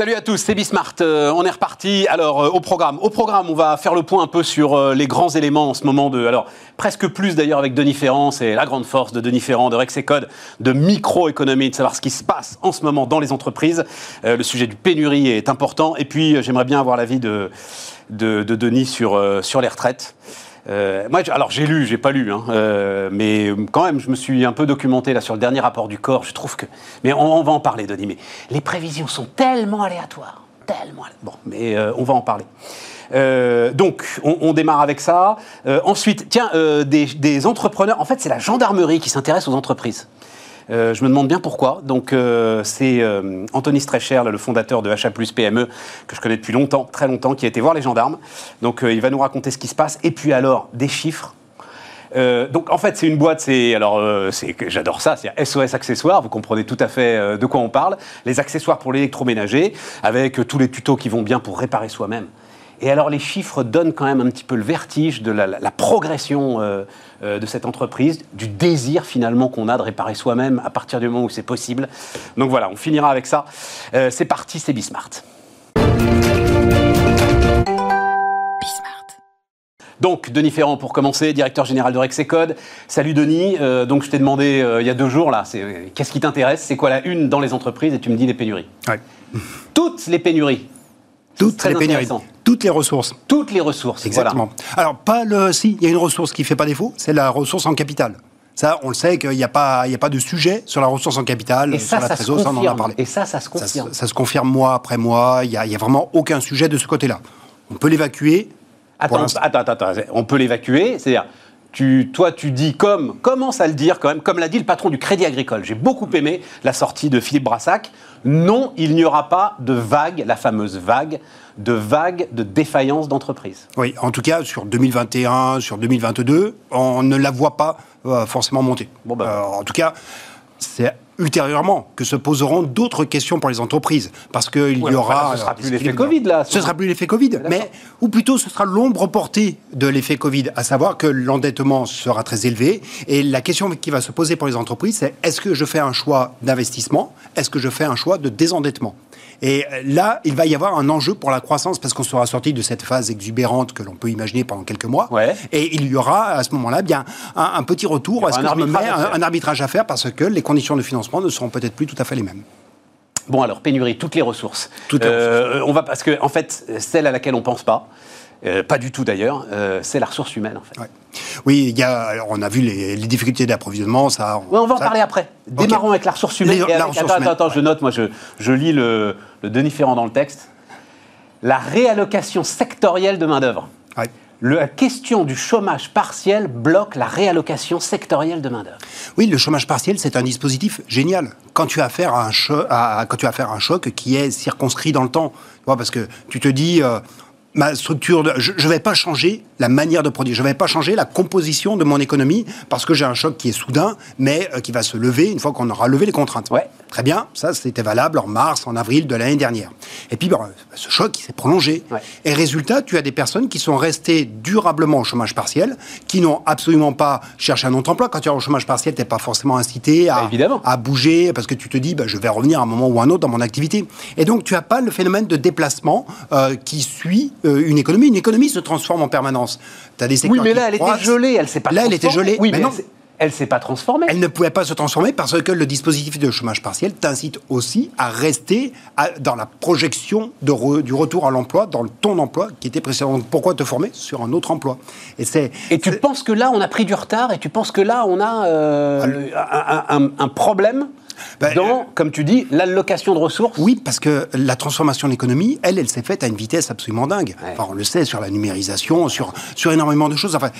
Salut à tous, c'est Bismart. Euh, on est reparti. Alors, euh, au programme. Au programme, on va faire le point un peu sur euh, les grands éléments en ce moment de. Alors, presque plus d'ailleurs avec Denis Ferrand. C'est la grande force de Denis Ferrand, de Rexecode, de microéconomie, de savoir ce qui se passe en ce moment dans les entreprises. le sujet du pénurie est important. Et puis, j'aimerais bien avoir l'avis de, de, de, Denis sur, sur les retraites. Euh, moi, alors j'ai lu, j'ai pas lu, hein, euh, mais quand même, je me suis un peu documenté là sur le dernier rapport du corps. Je trouve que, mais on, va en parler, Denis. Mais les prévisions sont tellement aléatoires, tellement. Bon, mais euh, on va en parler. donc, on, démarre avec ça. ensuite, tiens, des, des, entrepreneurs. En fait, c'est la gendarmerie qui s'intéresse aux entreprises. Euh, je me demande bien pourquoi. Donc, euh, c'est euh, Anthony Strecher, le fondateur de HA PME, que je connais depuis longtemps, très longtemps, qui a été voir les gendarmes. Donc, il va nous raconter ce qui se passe. Et puis, alors, des chiffres. donc en fait c'est une boîte, c'est alors j'adore ça, c'est SOS accessoires. Vous comprenez tout à fait de quoi on parle. Les accessoires pour l'électroménager, avec tous les tutos qui vont bien pour réparer soi-même. Et alors les chiffres donnent quand même un petit peu le vertige de la, progression de cette entreprise, du désir finalement qu'on a de réparer soi-même à partir du moment où c'est possible. Donc voilà, on finira avec ça. Euh, c'est parti, c'est Bismart. Donc, Denis Ferrand, pour commencer, directeur général de Rexecode. Salut Denis. donc, je t'ai demandé il y a deux jours, là, qu'est-ce qui t'intéresse? C'est quoi la une dans les entreprises? Et tu me dis les pénuries. Toutes les pénuries. Toutes les pénuries. Toutes les ressources. Toutes les ressources. Exactement. Alors, pas le. Si, il y a une ressource qui ne fait pas défaut, c'est la ressource en capital. Ça, on le sait qu'il n'y a, pas, a pas de sujet sur la ressource en capital, Et ça, sur la ça, ça en a parlé. Et ça, ça se confirme. Ça, se confirme mois après mois. Il n'y a, a, vraiment aucun sujet de ce côté-là. On peut l'évacuer. Attends, attends, attends, on peut l'évacuer. C'est-à-dire, tu, toi, tu dis comme, commence à le dire quand même, comme l'a dit le patron du Crédit Agricole. J'ai beaucoup aimé la sortie de Philippe Brassac. Non, il n'y aura pas de vague, la fameuse vague, de vague de défaillance d'entreprise. Oui, en tout cas, sur 2021, sur 2022, on ne la voit pas euh, forcément monter. Bon ben. euh, en tout cas, c'est ultérieurement que se poseront d'autres questions pour les entreprises. Parce qu'il y aura. ce ne sera plus l'effet Covid, là. Ce ne sera plus l'effet Covid. Mais, ou plutôt, ce sera l'ombre portée de l'effet Covid, à savoir que l'endettement sera très élevé. Et la question qui va se poser pour les entreprises, c'est est-ce que je fais un choix d'investissement? Est-ce que je fais un choix de désendettement? Et là, il va y avoir un enjeu pour la croissance parce qu'on sera sorti de cette phase exubérante que l'on peut imaginer pendant quelques mois. Et il y aura à ce moment-là bien un, petit retour. Que un, un, arbitrage à faire parce que les conditions de financement ne seront peut-être plus tout à fait les mêmes. Bon alors pénurie, toutes les ressources. Toutes les euh, ressources. On va parce que en fait celle à laquelle on pense pas, euh, pas du tout d'ailleurs, euh, c'est la ressource humaine en fait. Oui, il y a, on a vu les, difficultés d'approvisionnement. Ça, on va en parler après. Démarrons avec la ressource humaine. attends, attends, je note, moi je, je lis le, le Denis Ferrand dans le texte. La réallocation sectorielle de main-d'œuvre. La question du chômage partiel bloque la réallocation sectorielle de main-d'œuvre. Oui, le chômage partiel, c'est un dispositif génial. Quand tu as affaire à un, choc, quand tu as affaire à un choc qui est circonscrit dans le temps, parce que tu te dis, euh, ma structure, de, je ne vais pas changer la manière de produire, je ne vais pas changer la composition de mon économie parce que j'ai un choc qui est soudain, mais euh, qui va se lever une fois qu'on aura levé les contraintes. Ouais. Très bien, ça c'était valable en mars, en avril de l'année dernière. Et puis ce choc s'est prolongé. Et résultat, tu as des personnes qui sont restées durablement au chômage partiel, qui n'ont absolument pas cherché un autre emploi. Quand tu es au chômage partiel, tu n'es pas forcément incité à, bah, à, bouger parce que tu te dis bah, je vais revenir à un moment ou un autre dans mon activité. Et donc tu n'as pas le phénomène de déplacement euh, qui suit euh, une économie. Une économie se transforme en permanence. As des oui, mais là, elle était gelée, elle s'est pas Là, elle était gelée. Oui, mais, non elle ne s'est pas transformée. Elle ne pouvait pas se transformer parce que le dispositif de chômage partiel t'incite aussi à rester dans la projection de du retour à l'emploi, dans le ton d'emploi qui était précédent. pourquoi te former sur un autre emploi? Et, et tu penses que là, on a pris du retard et tu penses que là, on a euh, un, problème ben, dans, comme tu dis, l'allocation de ressources Oui, parce que la transformation de l'économie, elle, elle s'est faite à une vitesse absolument dingue. Enfin, on le sait sur la numérisation, sur, sur énormément de choses. Enfin,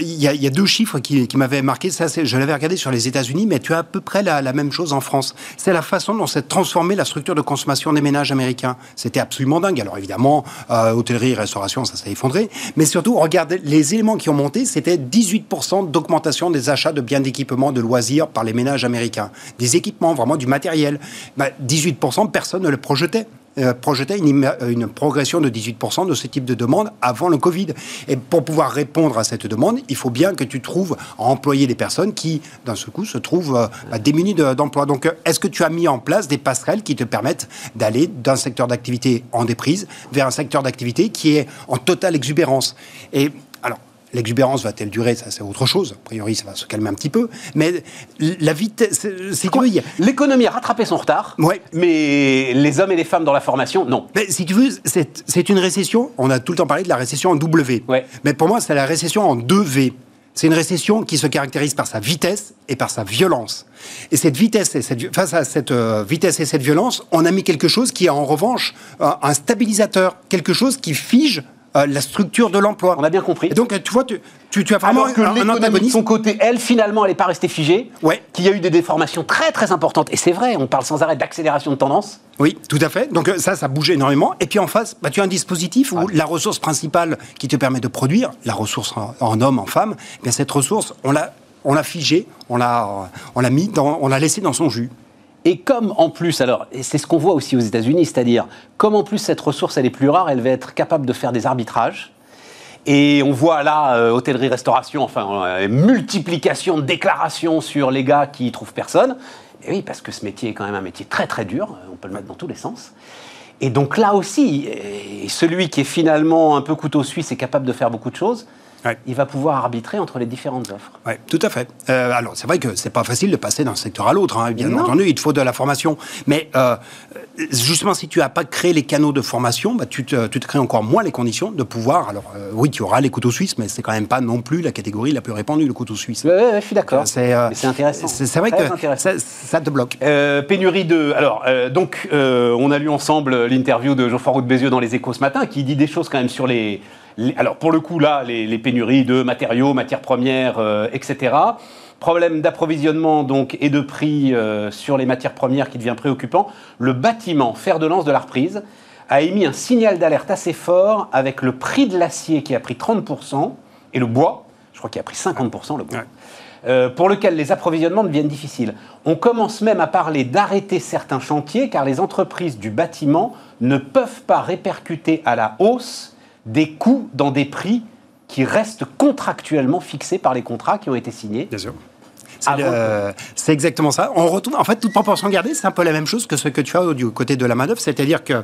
il y, a deux chiffres qui, qui m'avaient marqué. Ça, je l'avais regardé sur les États-Unis, mais tu as à peu près la, la même chose en France. C'est la façon dont s'est transformée la structure de consommation des ménages américains. C'était absolument dingue. Alors évidemment, euh, hôtellerie, restauration, ça s'est effondré. Mais surtout, regardez, les éléments qui ont monté, c'était 18% d'augmentation des achats de biens d'équipement, de loisirs par les ménages américains. Des vraiment du matériel. 18%, bah, personne ne le projetait. euh, projetait une, une, progression de 18% de ce type de demande avant le Covid. Et pour pouvoir répondre à cette demande, il faut bien que tu trouves à employer des personnes qui, d'un seul coup, se trouvent euh, bah, démunies d'emploi. Donc, euh, est-ce que tu as mis en place des passerelles qui te permettent d'aller d'un secteur d'activité en déprise vers un secteur d'activité qui est en totale exubérance? Et L'exubérance va-t-elle durer? Ça, c'est autre chose. A priori, ça va se calmer un petit peu. Mais la vitesse. C'est L'économie a rattrapé son retard. Ouais. Mais les hommes et les femmes dans la formation, non. Mais si tu veux, c'est une récession. On a tout le temps parlé de la récession en W. Ouais. Mais pour moi, c'est la récession en 2V. C'est une récession qui se caractérise par sa vitesse et par sa violence. Et cette vitesse et cette, face à cette euh, vitesse et cette violence, on a mis quelque chose qui est en revanche un stabilisateur, quelque chose qui fige euh, la structure de l'emploi. On a bien compris. Et donc, tu vois, tu, tu, as vraiment Alors que un, de son côté, elle, finalement, elle n'est pas restée figée. Ouais. Qu'il y a eu des déformations très, très importantes. Et c'est vrai, on parle sans arrêt d'accélération de tendance. Oui, tout à fait. Donc euh, ça, ça bouge énormément. Et puis en face, bah, tu as un dispositif où la ressource principale qui te permet de produire, la ressource en, en homme, en femme, eh bien cette ressource, on l'a on l'a figée, on l'a, on l'a mis, dans, on l'a laissé dans son jus. Et comme en plus, alors c'est ce qu'on voit aussi aux États-Unis, c'est-à-dire comme en plus cette ressource elle est plus rare, elle va être capable de faire des arbitrages. Et on voit là, euh, hôtellerie-restauration, enfin, euh, multiplication de déclarations sur les gars qui trouvent personne. Et oui, parce que ce métier est quand même un métier très très dur, on peut le mettre dans tous les sens. Et donc là aussi, celui qui est finalement un peu couteau suisse est capable de faire beaucoup de choses ouais. il va pouvoir arbitrer entre les différentes offres. Oui, tout à fait. Euh, alors, c'est vrai que c'est pas facile de passer d'un secteur à l'autre, hein, bien non. entendu, il te faut de la formation. Mais euh, justement, si tu n'as pas créé les canaux de formation, bah, tu, te, tu, te, crées encore moins les conditions de pouvoir. Alors, euh, oui, tu auras les couteaux suisses, mais c'est quand même pas non plus la catégorie la plus répandue, le couteau suisse. Oui, ouais, je suis d'accord. C'est intéressant. C'est vrai que ça, ça, te bloque. pénurie de. Alors, donc, on a lu ensemble l'interview de Geoffroy Roux de Bézieux dans Les Échos ce matin, qui dit des choses quand même sur les alors pour le coup là, les, les pénuries de matériaux, matières premières, euh, etc. Problème d'approvisionnement donc et de prix euh, sur les matières premières qui devient préoccupant. Le bâtiment, fer de lance de la reprise, a émis un signal d'alerte assez fort avec le prix de l'acier qui a pris 30% et le bois, je crois qu'il a pris 50% le bois. Ouais. Euh, pour lequel les approvisionnements deviennent difficiles. On commence même à parler d'arrêter certains chantiers car les entreprises du bâtiment ne peuvent pas répercuter à la hausse des coûts dans des prix qui restent contractuellement fixés par les contrats qui ont été signés. Bien sûr. C'est exactement ça. On retourne, en fait, toute proportion gardée, c'est un peu la même chose que ce que tu as du côté de la main-d'œuvre, c'est-à-dire que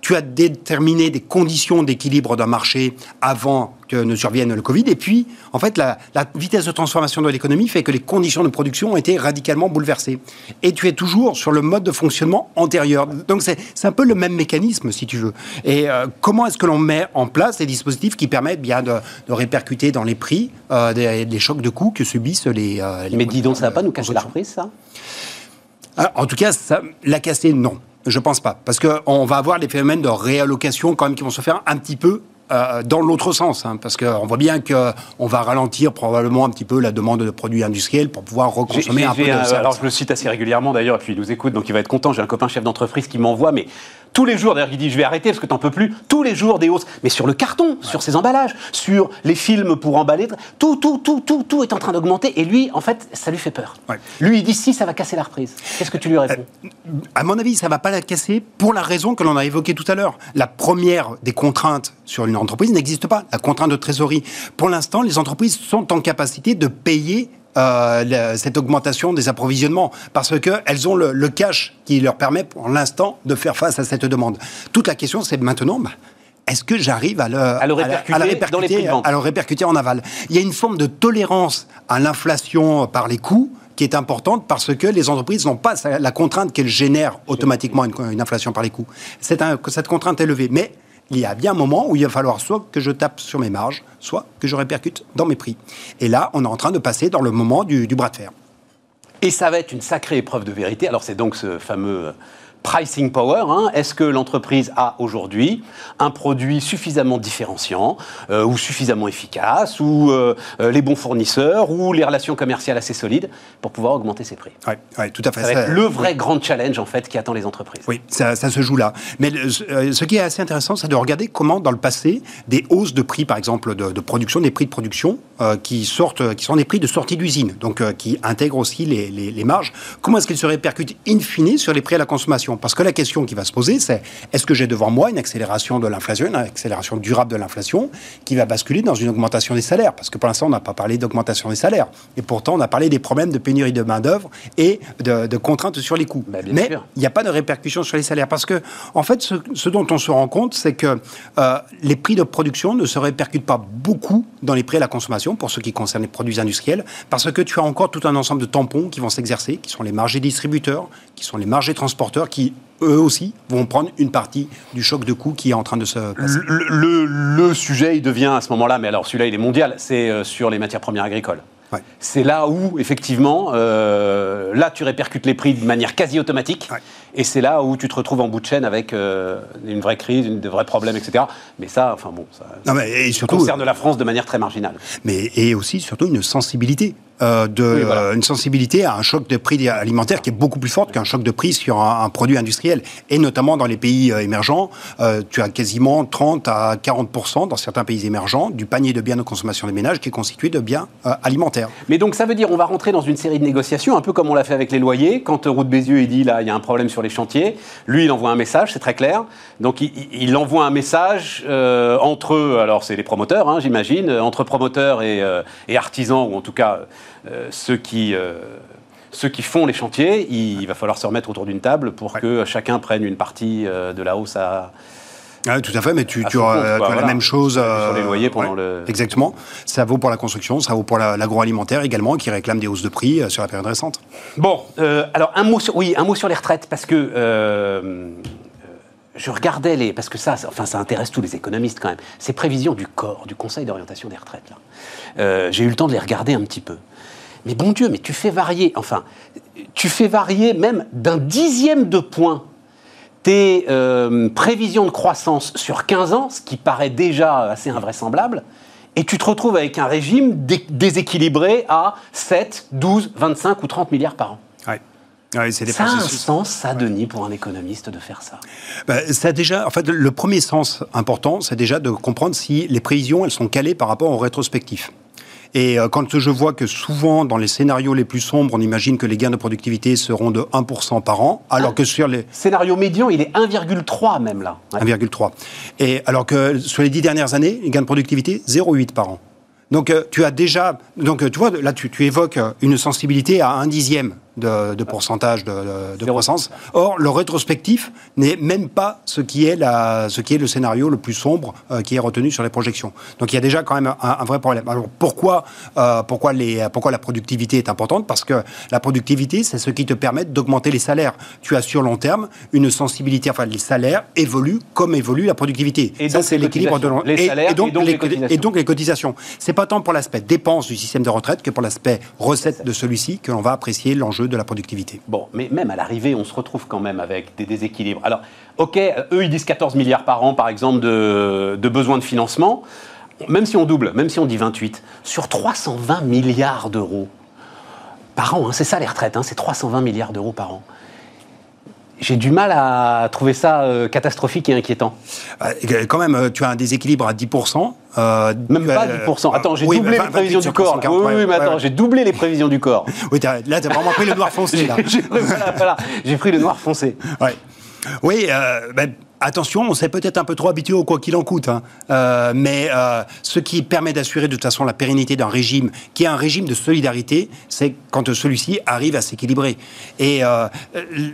tu as déterminé des conditions d'équilibre d'un marché avant que ne survienne le Covid. Et puis, en fait, la, la vitesse de transformation de l'économie fait que les conditions de production ont été radicalement bouleversées. Et tu es toujours sur le mode de fonctionnement antérieur. Donc, c'est un peu le même mécanisme, si tu veux. Et euh, comment est-ce que l'on met en place des dispositifs qui permettent bien de, de répercuter dans les prix euh, des, des, chocs de coûts que subissent les... Euh, les Mais dis donc, ça ne va pas nous casser la reprise, ça? Alors, En tout cas, ça, la casser, non. Je pense pas. Parce qu'on va avoir des phénomènes de réallocation quand même qui vont se faire un petit peu euh, dans l'autre sens, hein, parce qu'on voit bien qu'on va ralentir probablement un petit peu la demande de produits industriels pour pouvoir reconsommer un peu de. Alors je le cite assez régulièrement d'ailleurs, et puis il nous écoute, donc il va être content. J'ai un copain chef d'entreprise qui m'envoie, mais tous les jours, d'ailleurs, il dit je vais arrêter parce que t'en peux plus. Tous les jours des hausses, mais sur le carton, ouais. sur ses emballages, sur les films pour emballer, tout, tout, tout, tout, tout est en train d'augmenter. Et lui, en fait, ça lui fait peur. Ouais. Lui, il dit si ça va casser la reprise. Qu'est-ce que tu lui réponds? euh, À mon avis, ça va pas la casser pour la raison que l'on a évoquée tout à l'heure. La première des contraintes sur une entreprise n'existe pas, la contrainte de trésorerie. Pour l'instant, les entreprises sont en capacité de payer euh, cette augmentation des approvisionnements parce qu'elles ont le, le, cash qui leur permet pour l'instant de faire face à cette demande. Toute la question, c'est maintenant, bah, est-ce que j'arrive à le, à le répercuter, à la, à la répercuter, à le répercuter en aval Il y a une forme de tolérance à l'inflation par les coûts qui est importante parce que les entreprises n'ont pas la contrainte qu'elles génèrent automatiquement une, une, inflation par les coûts. Un, cette contrainte est levée. Mais il y a bien un moment où il va falloir soit que je tape sur mes marges, soit que je répercute dans mes prix. Et là, on est en train de passer dans le moment du, bras de fer. Et ça va être une sacrée épreuve de vérité. Alors c'est donc ce fameux pricing power. Hein. Est-ce que l'entreprise a aujourd'hui un produit suffisamment différenciant euh, ou suffisamment efficace ou euh, les bons fournisseurs ou les relations commerciales assez solides pour pouvoir augmenter ses prix? Oui, ouais, tout à fait. Ça va être le vrai oui. grand challenge en fait qui attend les entreprises. Oui, ça, ça se joue là. Mais euh, ce qui est assez intéressant, c'est de regarder comment dans le passé des hausses de prix, par exemple de, de production, des prix de production euh, qui sortent, qui sont des prix de sortie d'usine, donc euh, qui intègrent aussi les, les, les marges. Comment est-ce qu'ils se répercutent in fine sur les prix à la consommation? L'inflation. Parce que la question qui va se poser, c'est est-ce que j'ai devant moi une accélération de l'inflation, une accélération durable de l'inflation, qui va basculer dans une augmentation des salaires? Parce que pour l'instant, on n'a pas parlé d'augmentation des salaires. Et pourtant, on a parlé des problèmes de pénurie de main-d'œuvre et de, contraintes sur les coûts. Bah, Mais il n'y a pas de répercussions sur les salaires. Parce que, en fait, ce, dont on se rend compte, c'est que euh, les prix de production ne se répercutent pas beaucoup dans les prix à la consommation, pour ce qui concerne les produits industriels, parce que tu as encore tout un ensemble de tampons qui vont s'exercer, qui sont les marchés distributeurs, qui sont les marchés transporteurs, qui eux aussi vont prendre une partie du choc de coûts qui est en train de se passer. Le, sujet, il devient à ce moment-là, mais alors celui-là, il est mondial, c'est euh, sur les matières premières agricoles. C'est là où, effectivement, euh, là, tu répercutes les prix de manière quasi automatique. Et c'est là où tu te retrouves en bout de chaîne avec euh, une vraie crise, une, de vrais problèmes, etc. Mais ça, enfin bon, ça, et surtout, concerne la France de manière très marginale. Mais et aussi, surtout, une sensibilité. Euh, de, euh, une sensibilité à un choc de prix alimentaire qui est beaucoup plus forte qu'un choc de prix sur un, produit industriel. Et notamment dans les pays émergents, tu as quasiment 30 à 40 dans certains pays émergents du panier de biens de consommation des ménages qui est constitué de biens alimentaires. Mais donc ça veut dire on va rentrer dans une série de négociations, un peu comme on l'a fait avec les loyers. Quand Route Bézieux il dit là il y a un problème sur les chantiers. Lui, il envoie un message, c'est très clair. Donc, il, envoie un message euh, entre eux, alors c'est les promoteurs, hein, j'imagine, euh, entre promoteurs euh, et, artisans, ou en tout cas ceux qui ceux qui font les chantiers, il, va falloir se remettre autour d'une table pour que chacun prenne une partie de la hausse à, ah, tout à fait, mais tu, tu, as, la même chose. sur les loyers pendant le. Exactement. Ça vaut pour la construction, ça vaut pour l'agroalimentaire également, qui réclame des hausses de prix euh, sur la période récente. Bon, euh, alors un mot sur, oui, un mot sur les retraites, parce que. Euh, je regardais les. Parce que ça, enfin, ça intéresse tous les économistes quand même. Ces prévisions du corps, du Conseil d'orientation des retraites, là. J'ai eu le temps de les regarder un petit peu. Mais bon Dieu, mais tu fais varier. Enfin, tu fais varier même d'un dixième de point tes euh, prévisions de croissance sur 15 ans, ce qui paraît déjà assez invraisemblable, et tu te retrouves avec un régime déséquilibré à 7, 12, 25 ou 30 milliards par an. Ouais. ça a un sens, ça, Denis, pour un économiste, de faire ça? Ben, ça déjà, en fait, le premier sens important, c'est déjà de comprendre si les prévisions, elles sont calées par rapport au rétrospectif. Et euh, quand je vois que souvent, dans les scénarios les plus sombres, on imagine que les gains de productivité seront de 1% par an, alors que sur les... Scénario médian, il est 1,3 même là. 1,3. Et alors que sur les dix dernières années, les gains de productivité, 0,8 par an. Donc euh, tu as déjà... Donc tu vois, là tu, tu évoques une sensibilité à un dixième de, pourcentage de, croissance. Or, le rétrospectif n'est même pas ce qui est, la, ce qui est le scénario le plus sombre euh, qui est retenu sur les projections. Donc il y a déjà quand même un, vrai problème. Alors pourquoi, euh, pourquoi, les, pourquoi la productivité est importante? Parce que la productivité, c'est ce qui te permet d'augmenter les salaires. Tu as sur long terme une sensibilité, enfin les salaires évoluent comme évolue la productivité. Et Ça, c'est l'équilibre de les salaires et, donc, les, cotisations. Et donc les cotisations. C'est pas tant pour l'aspect dépense du système de retraite que pour l'aspect recette de celui-ci que l'on va apprécier l'enjeu de la productivité. Bon, mais même à l'arrivée, on se retrouve quand même avec des déséquilibres. Alors, ok, eux, ils disent 14 milliards par an, par exemple, de, de besoins de financement. Même si on double, même si on dit 28, sur 320 milliards d'euros par an, hein, c'est ça les retraites, hein, c'est 320 milliards d'euros par an j'ai du mal à trouver ça euh, catastrophique et inquiétant. Euh, quand même, euh, tu as un déséquilibre à 10%. même pas 10%. Attends, j'ai doublé les prévisions du corps. oui, oui, mais attends, j'ai doublé les prévisions du corps. Oui, là, tu as vraiment pris le noir foncé. J'ai pris le noir foncé. Ouais. Oui, ben, Attention, on s'est peut-être un peu trop habitué au quoi qu'il en coûte, hein. euh, mais euh, ce qui permet d'assurer de toute façon la pérennité d'un régime, qui est un régime de solidarité, c'est quand celui-ci arrive à s'équilibrer. Et euh,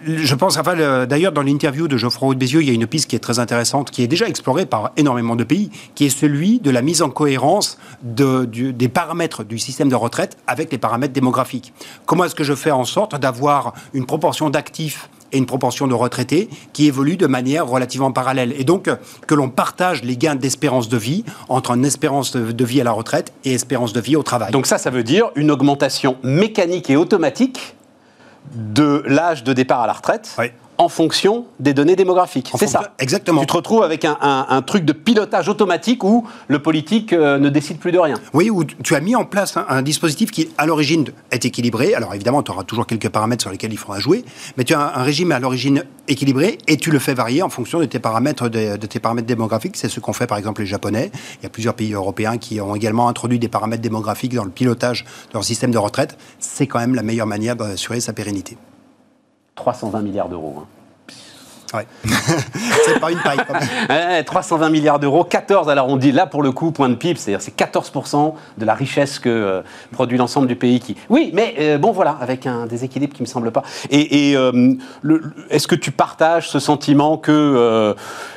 je pense, enfin, d'ailleurs, dans l'interview de Geoffroy Haute Bézieux, il y a une piste qui est très intéressante, qui est déjà explorée par énormément de pays, qui est celui de la mise en cohérence des paramètres du système de retraite avec les paramètres démographiques. Comment est-ce que je fais en sorte d'avoir une proportion d'actifs et une proportion de retraités qui évolue de manière relativement parallèle. Et donc, que l'on partage les gains d'espérance de vie entre une espérance de vie à la retraite et espérance de vie au travail. Donc ça, ça veut dire une augmentation mécanique et automatique de l'âge de départ à la retraite. Oui en fonction des données démographiques. C'est ça. Exactement. Tu te retrouves avec un, truc de pilotage automatique où le politique euh, ne décide plus de rien. Oui, où tu as mis en place un, dispositif qui, à l'origine, est équilibré. Alors évidemment, tu auras toujours quelques paramètres sur lesquels il faudra jouer, mais tu as un, régime à l'origine équilibré et tu le fais varier en fonction de tes paramètres, de, tes paramètres démographiques. C'est ce qu'ont fait par exemple les Japonais. Il y a plusieurs pays européens qui ont également introduit des paramètres démographiques dans le pilotage de leur système de retraite. C'est quand même la meilleure manière d'assurer sa pérennité. 320 milliards d'euros. Hein. Ouais. c'est pas une paille quand même. 320 milliards d'euros, 14, alors on dit là pour le coup, point de PIB, c'est-à-dire c'est 14% de la richesse que euh, produit l'ensemble du pays qui. Oui, mais euh, bon voilà, avec un déséquilibre qui me semble pas. Et, euh, est-ce que tu partages ce sentiment que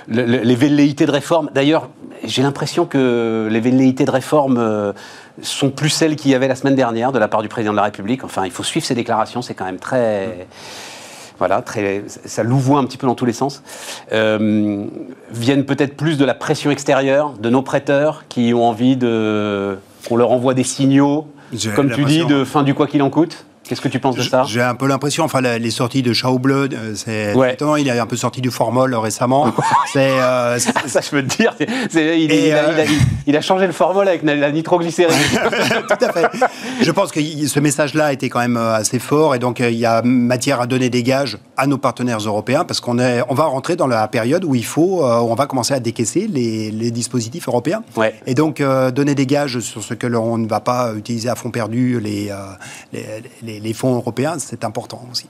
les velléités de réforme, d'ailleurs, j'ai l'impression que les velléités de réforme sont plus celles qu'il y avait la semaine dernière de la part du président de la République. Enfin, il faut suivre ses déclarations, c'est quand même très. Voilà, très, ça louvoie un petit peu dans tous les sens. Euh, viennent peut-être plus de la pression extérieure de nos prêteurs qui ont envie de qu'on leur envoie des signaux, comme tu dis, de fin du quoi qu'il en coûte Qu'est-ce que tu penses de ça J'ai un peu l'impression, enfin, les sorties de Schauble, euh, c'est ouais. il est un peu sorti du formol récemment. Euh, c'est ça, je peux te dire. il, a, changé le formol avec la nitroglycérine. Tout à fait. Je pense que ce message-là était quand même euh, assez fort et donc il y a matière à donner des gages à nos partenaires européens parce qu'on est, on va rentrer dans la période où il faut, on va commencer à décaisser les, dispositifs européens. Ouais. Et donc donner des gages sur ce que l'on ne va pas utiliser à fond perdu les, les les, fonds européens, c'est important aussi.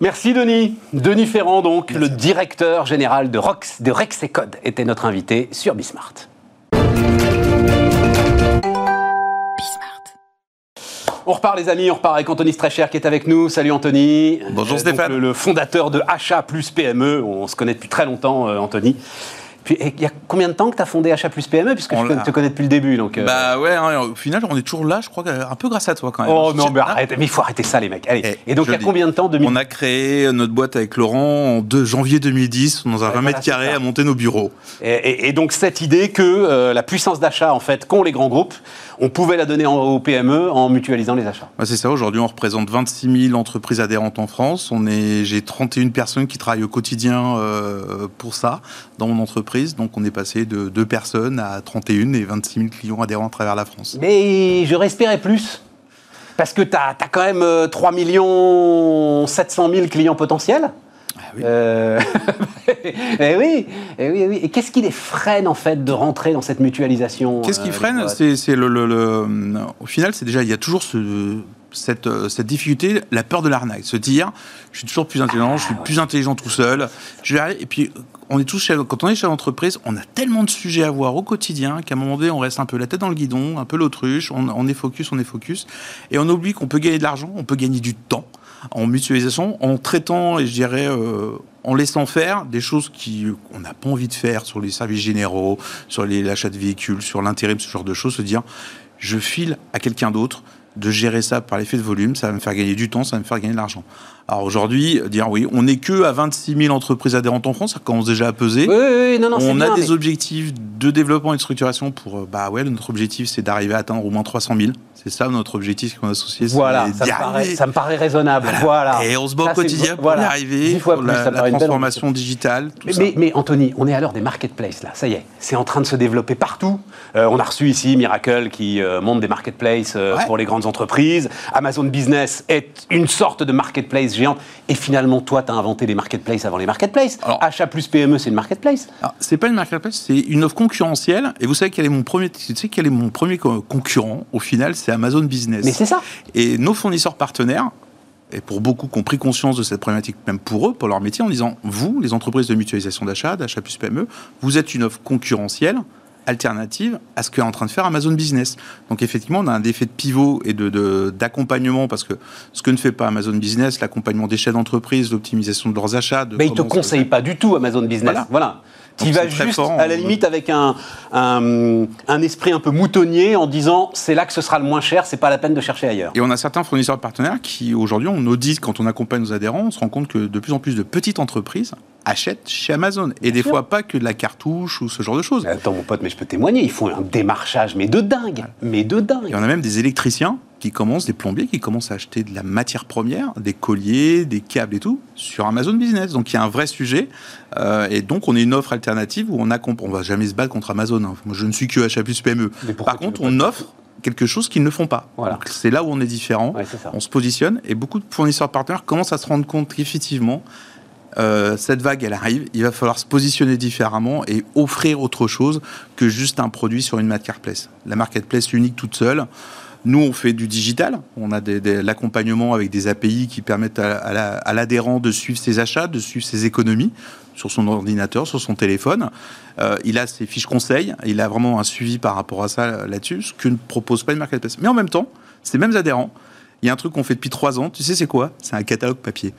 Merci Denis. Denis Ferrand, donc, le directeur général de, Rox, de Rexecode, était notre invité sur Bismart. On repart les amis, on repart avec Anthony Strecher qui est avec nous. Salut Anthony. Bonjour euh, Stéphane. le, fondateur de Achat plus PME. On se connaît depuis très longtemps euh, Anthony. Puis, il y a combien de temps que tu as fondé Achat plus PME Puisque je te connais depuis le début. Donc, euh. Bah ouais, hein, au final, on est toujours là, je crois, un peu grâce à toi quand même. Oh non, mais, arrête, mais il faut arrêter ça, les mecs. Allez. Et, donc, il y a combien de temps On a créé notre boîte avec Laurent en 2 janvier 2010, dans un 20 mètres carrés, à monter nos bureaux. Et, donc, cette idée que euh, la puissance d'achat, en fait, qu'ont les grands groupes, on pouvait la donner aux PME en mutualisant les achats. c'est ça, aujourd'hui on représente 26 000 entreprises adhérentes en France. On est, j'ai 31 personnes qui travaillent au quotidien euh, pour ça dans mon entreprise. Donc on est passé de 2 personnes à 31 et 26 000 clients adhérents à travers la France. Mais je respirais plus. Parce que tu as, quand même 3 700 000 clients potentiels. Oui. Euh, eh oui, eh oui, eh oui. Et qu'est-ce qui les freine en fait de rentrer dans cette mutualisation Qu'est-ce qui euh, freine C'est le, le, au final, c'est déjà il y a toujours ce, cette, euh, cette, difficulté, la peur de l'arnaque, se dire je suis toujours plus intelligent, je suis plus intelligent tout seul. Je vais aller, et puis on est tous quand on est chef d'entreprise, on a tellement de sujets à voir au quotidien qu'à un moment donné, on reste un peu la tête dans le guidon, un peu l'autruche, on, on est focus, on est focus, et on oublie qu'on peut gagner de l'argent, on peut gagner du temps en mutualisation, en traitant, et je dirais, euh, en laissant faire des choses qu'on n'a pas envie de faire sur les services généraux, sur l'achat de véhicules, sur l'intérim, ce genre de choses, se dire, je file à quelqu'un d'autre de gérer ça par l'effet de volume, ça va me faire gagner du temps, ça va me faire gagner de l'argent. Alors aujourd'hui, dire oui, on n'est que à 26 000 entreprises adhérentes en France, ça commence déjà à peser. Oui, oui, non, non, on a des objectifs de développement et de structuration pour, euh, bah ouais, notre objectif c'est d'arriver à atteindre au moins 300 000. C'est ça notre objectif qu'on a associé. Voilà, ça me, paraît, ça me, paraît, raisonnable. Voilà. Et on se bat au quotidien pour y arriver, pour la, transformation digitale. Tout mais, ça. Mais, Anthony, on est à l'heure des marketplaces là, ça y est, c'est en train de se développer partout. Euh, on a reçu ici Miracle qui euh, monte des marketplaces euh, pour les grandes entreprises. Amazon Business est une sorte de marketplace Et finalement, toi, tu as inventé les marketplaces avant les marketplaces. Alors, Achat plus PME, c'est une marketplace. C'est pas une marketplace, c'est une offre concurrentielle. Et vous savez quel est mon premier, tu sais quel est mon premier concurrent au final, c'est Amazon Business. Mais c'est ça. Et nos fournisseurs partenaires, et pour beaucoup qui ont pris conscience de cette problématique, même pour eux, pour leur métier, en disant, vous, les entreprises de mutualisation d'achat, d'achat plus PME, vous êtes une offre concurrentielle alternative à ce qu'est en train de faire Amazon Business. Donc effectivement, on a un effet de pivot et de, d'accompagnement parce que ce que ne fait pas Amazon Business, l'accompagnement des chefs d'entreprise, l'optimisation de leurs achats. Mais ils ne te conseillent pas du tout Amazon Business. voilà. Tu vas juste, à la limite, avec un, un, esprit un peu moutonnier en disant c'est là que ce sera le moins cher, c'est pas la peine de chercher ailleurs. Et on a certains fournisseurs partenaires qui, aujourd'hui, on audite quand on accompagne nos adhérents, on se rend compte que de plus en plus de petites entreprises achètent chez Amazon. Et des fois, pas que de la cartouche ou ce genre de choses. attends, mon pote, mais je peux témoigner, ils font un démarchage, mais de dingue Mais de dingue Et on a même des électriciens qui commencent, des plombiers qui commencent à acheter de la matière première, des colliers, des câbles et tout, sur Amazon Business. Donc il y a un vrai sujet. Euh, et donc on est une offre alternative où on a, on va jamais se battre contre Amazon. Hein. Moi, je ne suis que plus PME. Par contre, on offre quelque chose qu'ils ne font pas. Voilà. C'est là où on est différent. on se positionne et beaucoup de fournisseurs partenaires commencent à se rendre compte qu'effectivement, euh, cette vague, elle arrive. Il va falloir se positionner différemment et offrir autre chose que juste un produit sur une marketplace. La marketplace unique toute seule, Nous, on fait du digital. On a des- l'accompagnement avec des API qui permettent à l'adhérent de suivre ses achats, de suivre ses économies sur son ordinateur, sur son téléphone. Euh, il a ses fiches conseils. Il a vraiment un suivi par rapport à ça euh, là-dessus, ce que ne propose pas une marketplace. Mais en même temps, ces mêmes adhérents, il y a un truc qu'on fait depuis trois ans. Tu sais, c'est quoi? C'est un catalogue papier.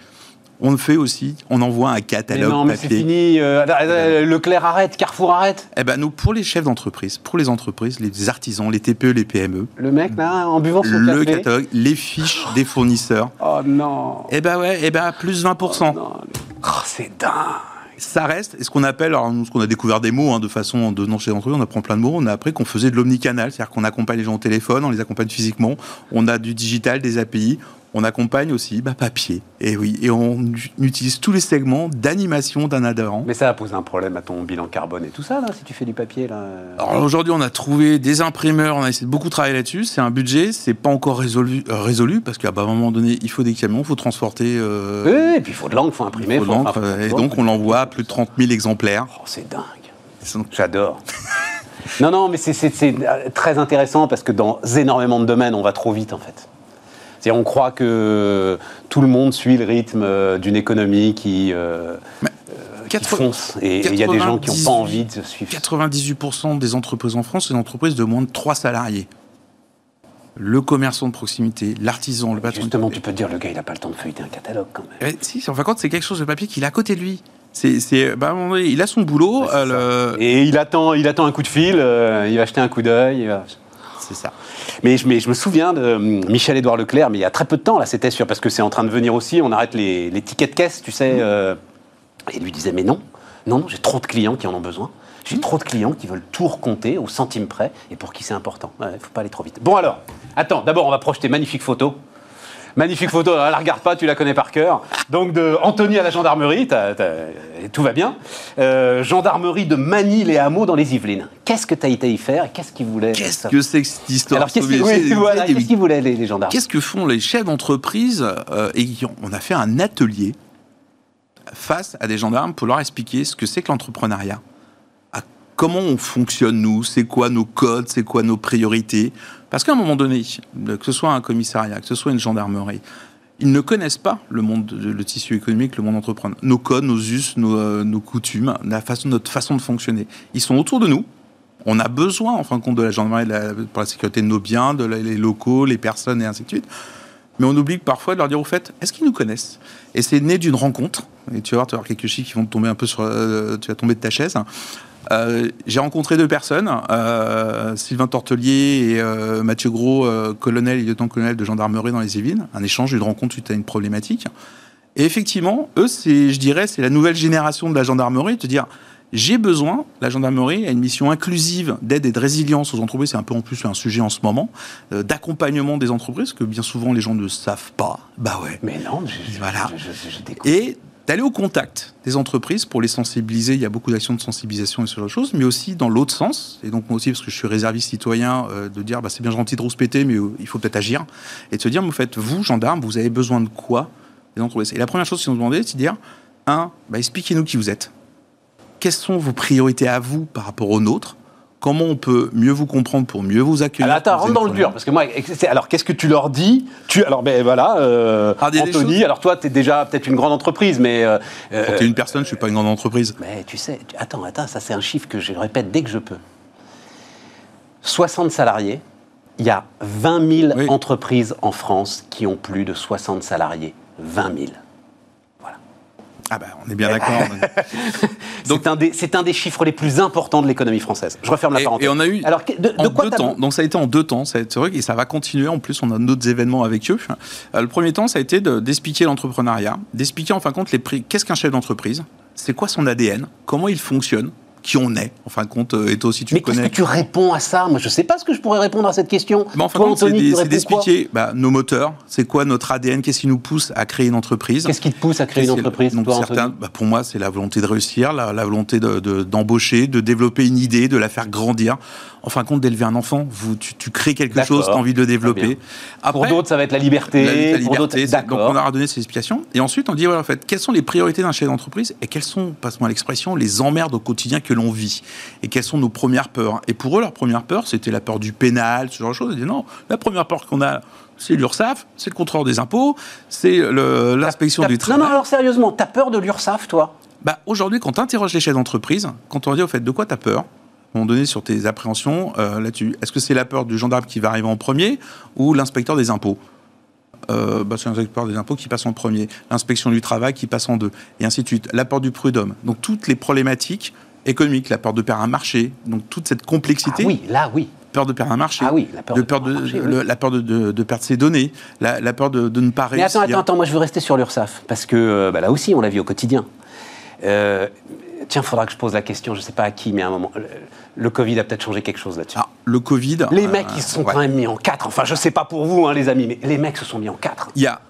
On le fait aussi. On envoie un Mais catalogue non, mais c'est papier. fini. euh, Leclerc arrête, Carrefour arrête. Eh ben, nous, pour les chefs d'entreprise, pour les entreprises, les artisans, les TPE, les PME, Le mec, là, en buvant son le café. catalogue, les fiches des fournisseurs, Oh non. eh ben ouais, eh ben plus 20%. Non, Oh, c'est dingue. Ça reste, et ce qu'on appelle, alors nous, ce qu'on a découvert des mots, hein, de façon, en donnant chez on apprend plein de mots, on a appris qu'on faisait de l'omnicanal, c'est-à-dire qu'on accompagne les gens au téléphone, on les accompagne physiquement, on a du digital, des API, on accompagne aussi bah, papier, et oui, et on utilise tous les segments d'animation d'un adhérent. Mais ça va poser un problème à ton bilan carbone et tout ça, là, si tu fais du papier, là. Alors aujourd'hui, on a trouvé des imprimeurs, on a essayé de beaucoup travailler là-dessus. C'est un budget, c'est pas encore résolu, euh, résolu parce qu'à un moment donné, il faut des camions, il faut transporter. euh, Oui, et puis il faut de l'encre, il faut imprimer. il faut de faut- l'encre, enfin, et donc on l'envoie à plus de 30 000 exemplaires. Oh, c'est dingue. Donc, J'adore. non, non, mais c'est, euh, très intéressant parce que dans énormément de domaines, on va trop vite en fait. On croit que tout le monde suit le rythme euh, d'une économie qui, euh, euh, qui fonce. Et il y a des gens qui n'ont 98 pas envie de suivre. 98% des entreprises en France, c'est des entreprises de moins de 3 salariés. Le commerçant de proximité, l'artisan, le patron. Justement, tu peux te dire, le gars, il n'a pas le temps de feuilleter un catalogue quand même. Eh, si, en fin de compte, c'est quelque chose de papier qu'il a à côté de lui. C'est, bah, il a son boulot. Ouais, c'est euh, le- Et il attend, il attend un coup de fil, euh, il va jeter un coup d'œil. va- C'est ça. Mais je, mais je me souviens de hum, Michel-Édouard Leclerc, mais il y a très peu de temps, là, c'était sûr, parce que c'est en train de venir aussi, on arrête les, les tickets de caisse, tu sais. euh, et il lui disait, mais non, non, non, j'ai trop de clients qui en ont besoin. J'ai trop de clients qui veulent tout recompter au centime près et pour qui c'est important. Il ne faut pas aller trop vite. Bon alors, attends, d'abord on va projeter magnifique photo. Magnifique photo, alors, la regarde pas, tu la connais par cœur. Donc de Anthony à la gendarmerie, tout va bien. Euh, gendarmerie de Manille et Hameaux dans les Yvelines. Qu'est-ce que tu as été y faire qu'est-ce qu'ils voulaient Qu'est-ce que c'est que cette histoire Alors qu'est-ce qu'ils oui, voilà, voulaient les, les gendarmes Qu'est-ce que font les chefs d'entreprise euh, et On a fait un atelier face à des gendarmes pour leur expliquer ce que c'est que l'entrepreneuriat, à comment on fonctionne nous, c'est quoi nos codes, c'est quoi nos priorités? Parce qu'à un moment donné, que ce soit un commissariat, que ce soit une gendarmerie, ils ne connaissent pas le monde, de- le tissu économique, le monde entrepreneur, nos codes, nos us, nos, euh, coutumes, notre façon de fonctionner. Ils sont autour de nous. On a besoin, en fin de compte, de la gendarmerie pour la sécurité de nos biens, de les locaux, les personnes et ainsi de suite. Mais on oublie parfois de leur dire au fait, est-ce qu'ils nous connaissent? Et c'est né d'une rencontre. Et tu vas voir, tu vas avoir quelques chiffres qui vont tomber un peu sur, euh, tu vas tomber de ta chaise. Euh, J'ai rencontré deux personnes, euh, Sylvain Tortelier et euh, Mathieu Gros, colonel et lieutenant-colonel de gendarmerie dans les Yvelines. Un échange, une rencontre suite à une problématique. Et effectivement, eux, c'est, je dirais, c'est la nouvelle génération de la gendarmerie, te dire, j'ai besoin, la gendarmerie a une mission inclusive d'aide et de résilience aux entreprises, c'est un peu en plus un sujet en ce moment, euh, d'accompagnement des entreprises, que bien souvent les gens ne savent pas. Bah ouais. Mais non, je, Voilà. je, je- je. Et d'aller au contact des entreprises pour les sensibiliser. Il y a beaucoup d'actions de sensibilisation et ce genre de choses, mais aussi dans l'autre sens. Et donc moi aussi, parce que je suis réserviste citoyen, euh, de dire bah, c'est bien gentil de rouspéter, mais euh, il faut peut-être agir. Et de se dire, mais en vous, gendarmes, vous avez besoin de quoi entreprises? Et la première chose qu'ils nous demandaient, c'est de dire, un, bah, expliquez-nous qui vous êtes. Quelles sont vos priorités à vous par rapport aux nôtres? Comment on peut mieux vous comprendre pour mieux vous accueillir Alors, attends, rentre dans le dur, parce que moi, alors qu'est-ce que tu leur dis? Tu, Alors, ben voilà, euh, Ah, Anthony, alors toi, tu es déjà peut-être une grande entreprise, mais. euh, Quand euh, tu es une personne, je suis pas une grande entreprise. mais tu sais, tu- attends, attends, ça c'est un chiffre que je répète dès que je peux. 60 salariés, il y a 20 000 Oui. entreprises en France qui ont plus de 60 salariés. 20 000. Ah bah, on est bien d'accord. C'est un, des- c'est un des chiffres les plus importants de l'économie française. Je referme la Et- parenthèse. et on a eu Alors, de, de en quoi deux temps. Donc ça a été en deux temps. C'est vrai que ça va continuer. En plus, on a d'autres événements avec eux. Euh, le premier temps, ça a été de- d'expliquer l'entrepreneuriat, d'expliquer en fin de compte les prix. Qu'est-ce qu'un chef d'entreprise? C'est quoi son ADN Comment il fonctionne? Qui on est En fin de compte, euh, et toi aussi tu Mais le qu'est-ce connais. que tu réponds à ça Moi, je sais pas ce que je pourrais répondre à cette question. Mais en fin de compte, c'est d'expliquer bah, nos moteurs. C'est quoi notre ADN Qu'est-ce qui nous pousse à créer une entreprise Qu'est-ce qui te pousse à créer une entreprise, donc toi, certains, bah, Pour moi, c'est la volonté de réussir, la, la volonté de- de- d'embaucher, de, développer une idée, de la faire grandir. En fin de compte, d'élever un enfant. Vous, tu, tu crées quelque chose, tu as envie de le développer. pour d'autres, ça va être la liberté. La, la pour d'autres- liberté, c'est- donc on leur a donné ces explications. Et ensuite, on dit, voilà, en fait, quelles sont les priorités d'un chef d'entreprise et quelles sont, passe-moi l'expression, les emmerdes au quotidien que l'on vit et quelles sont nos premières peurs? Et pour eux, leur première peur, c'était la peur du pénal, ce genre de choses. Ils disaient, non, la première peur qu'on a, c'est l'URSSAF, c'est le contrôleur des impôts, c'est l'inspection du Non, travail. non, alors sérieusement, t'as peur de l'URSSAF, toi? Bah, Aujourd'hui, quand tu interroges les chefs d'entreprise, quand on leur dit au fait de quoi tu as peur, donné sur tes appréhensions euh, là-dessus, est-ce que c'est la peur du gendarme qui va arriver en premier ou l'inspecteur des impôts? Euh, bah, c'est l'inspecteur des impôts qui passe en premier, l'inspection du travail qui passe en deux, et ainsi de suite. La peur du prud'homme. Donc toutes les problématiques économiques, la peur de perdre un marché, donc toute cette Ah complexité, oui, là, oui. peur de perdre un marché, Ah oui, la peur de de peur perdre de, marché, oui. la peur de, perdre ses données, la, la peur de, ne pas Mais réussir. attends, attends, attends, moi je veux rester sur l'URSSAF, parce que euh, bah, là aussi, on la vit au quotidien. Euh, tiens, il faudra que je pose la question, je ne sais pas à qui, mais à un moment. Le, le Covid a peut-être changé quelque chose là-dessus. Ah, le Covid. les euh, mecs, ils se sont ouais. quand même mis en quatre. Enfin, je sais pas pour vous, hein, les amis, mais les mecs se sont mis en quatre. Il y a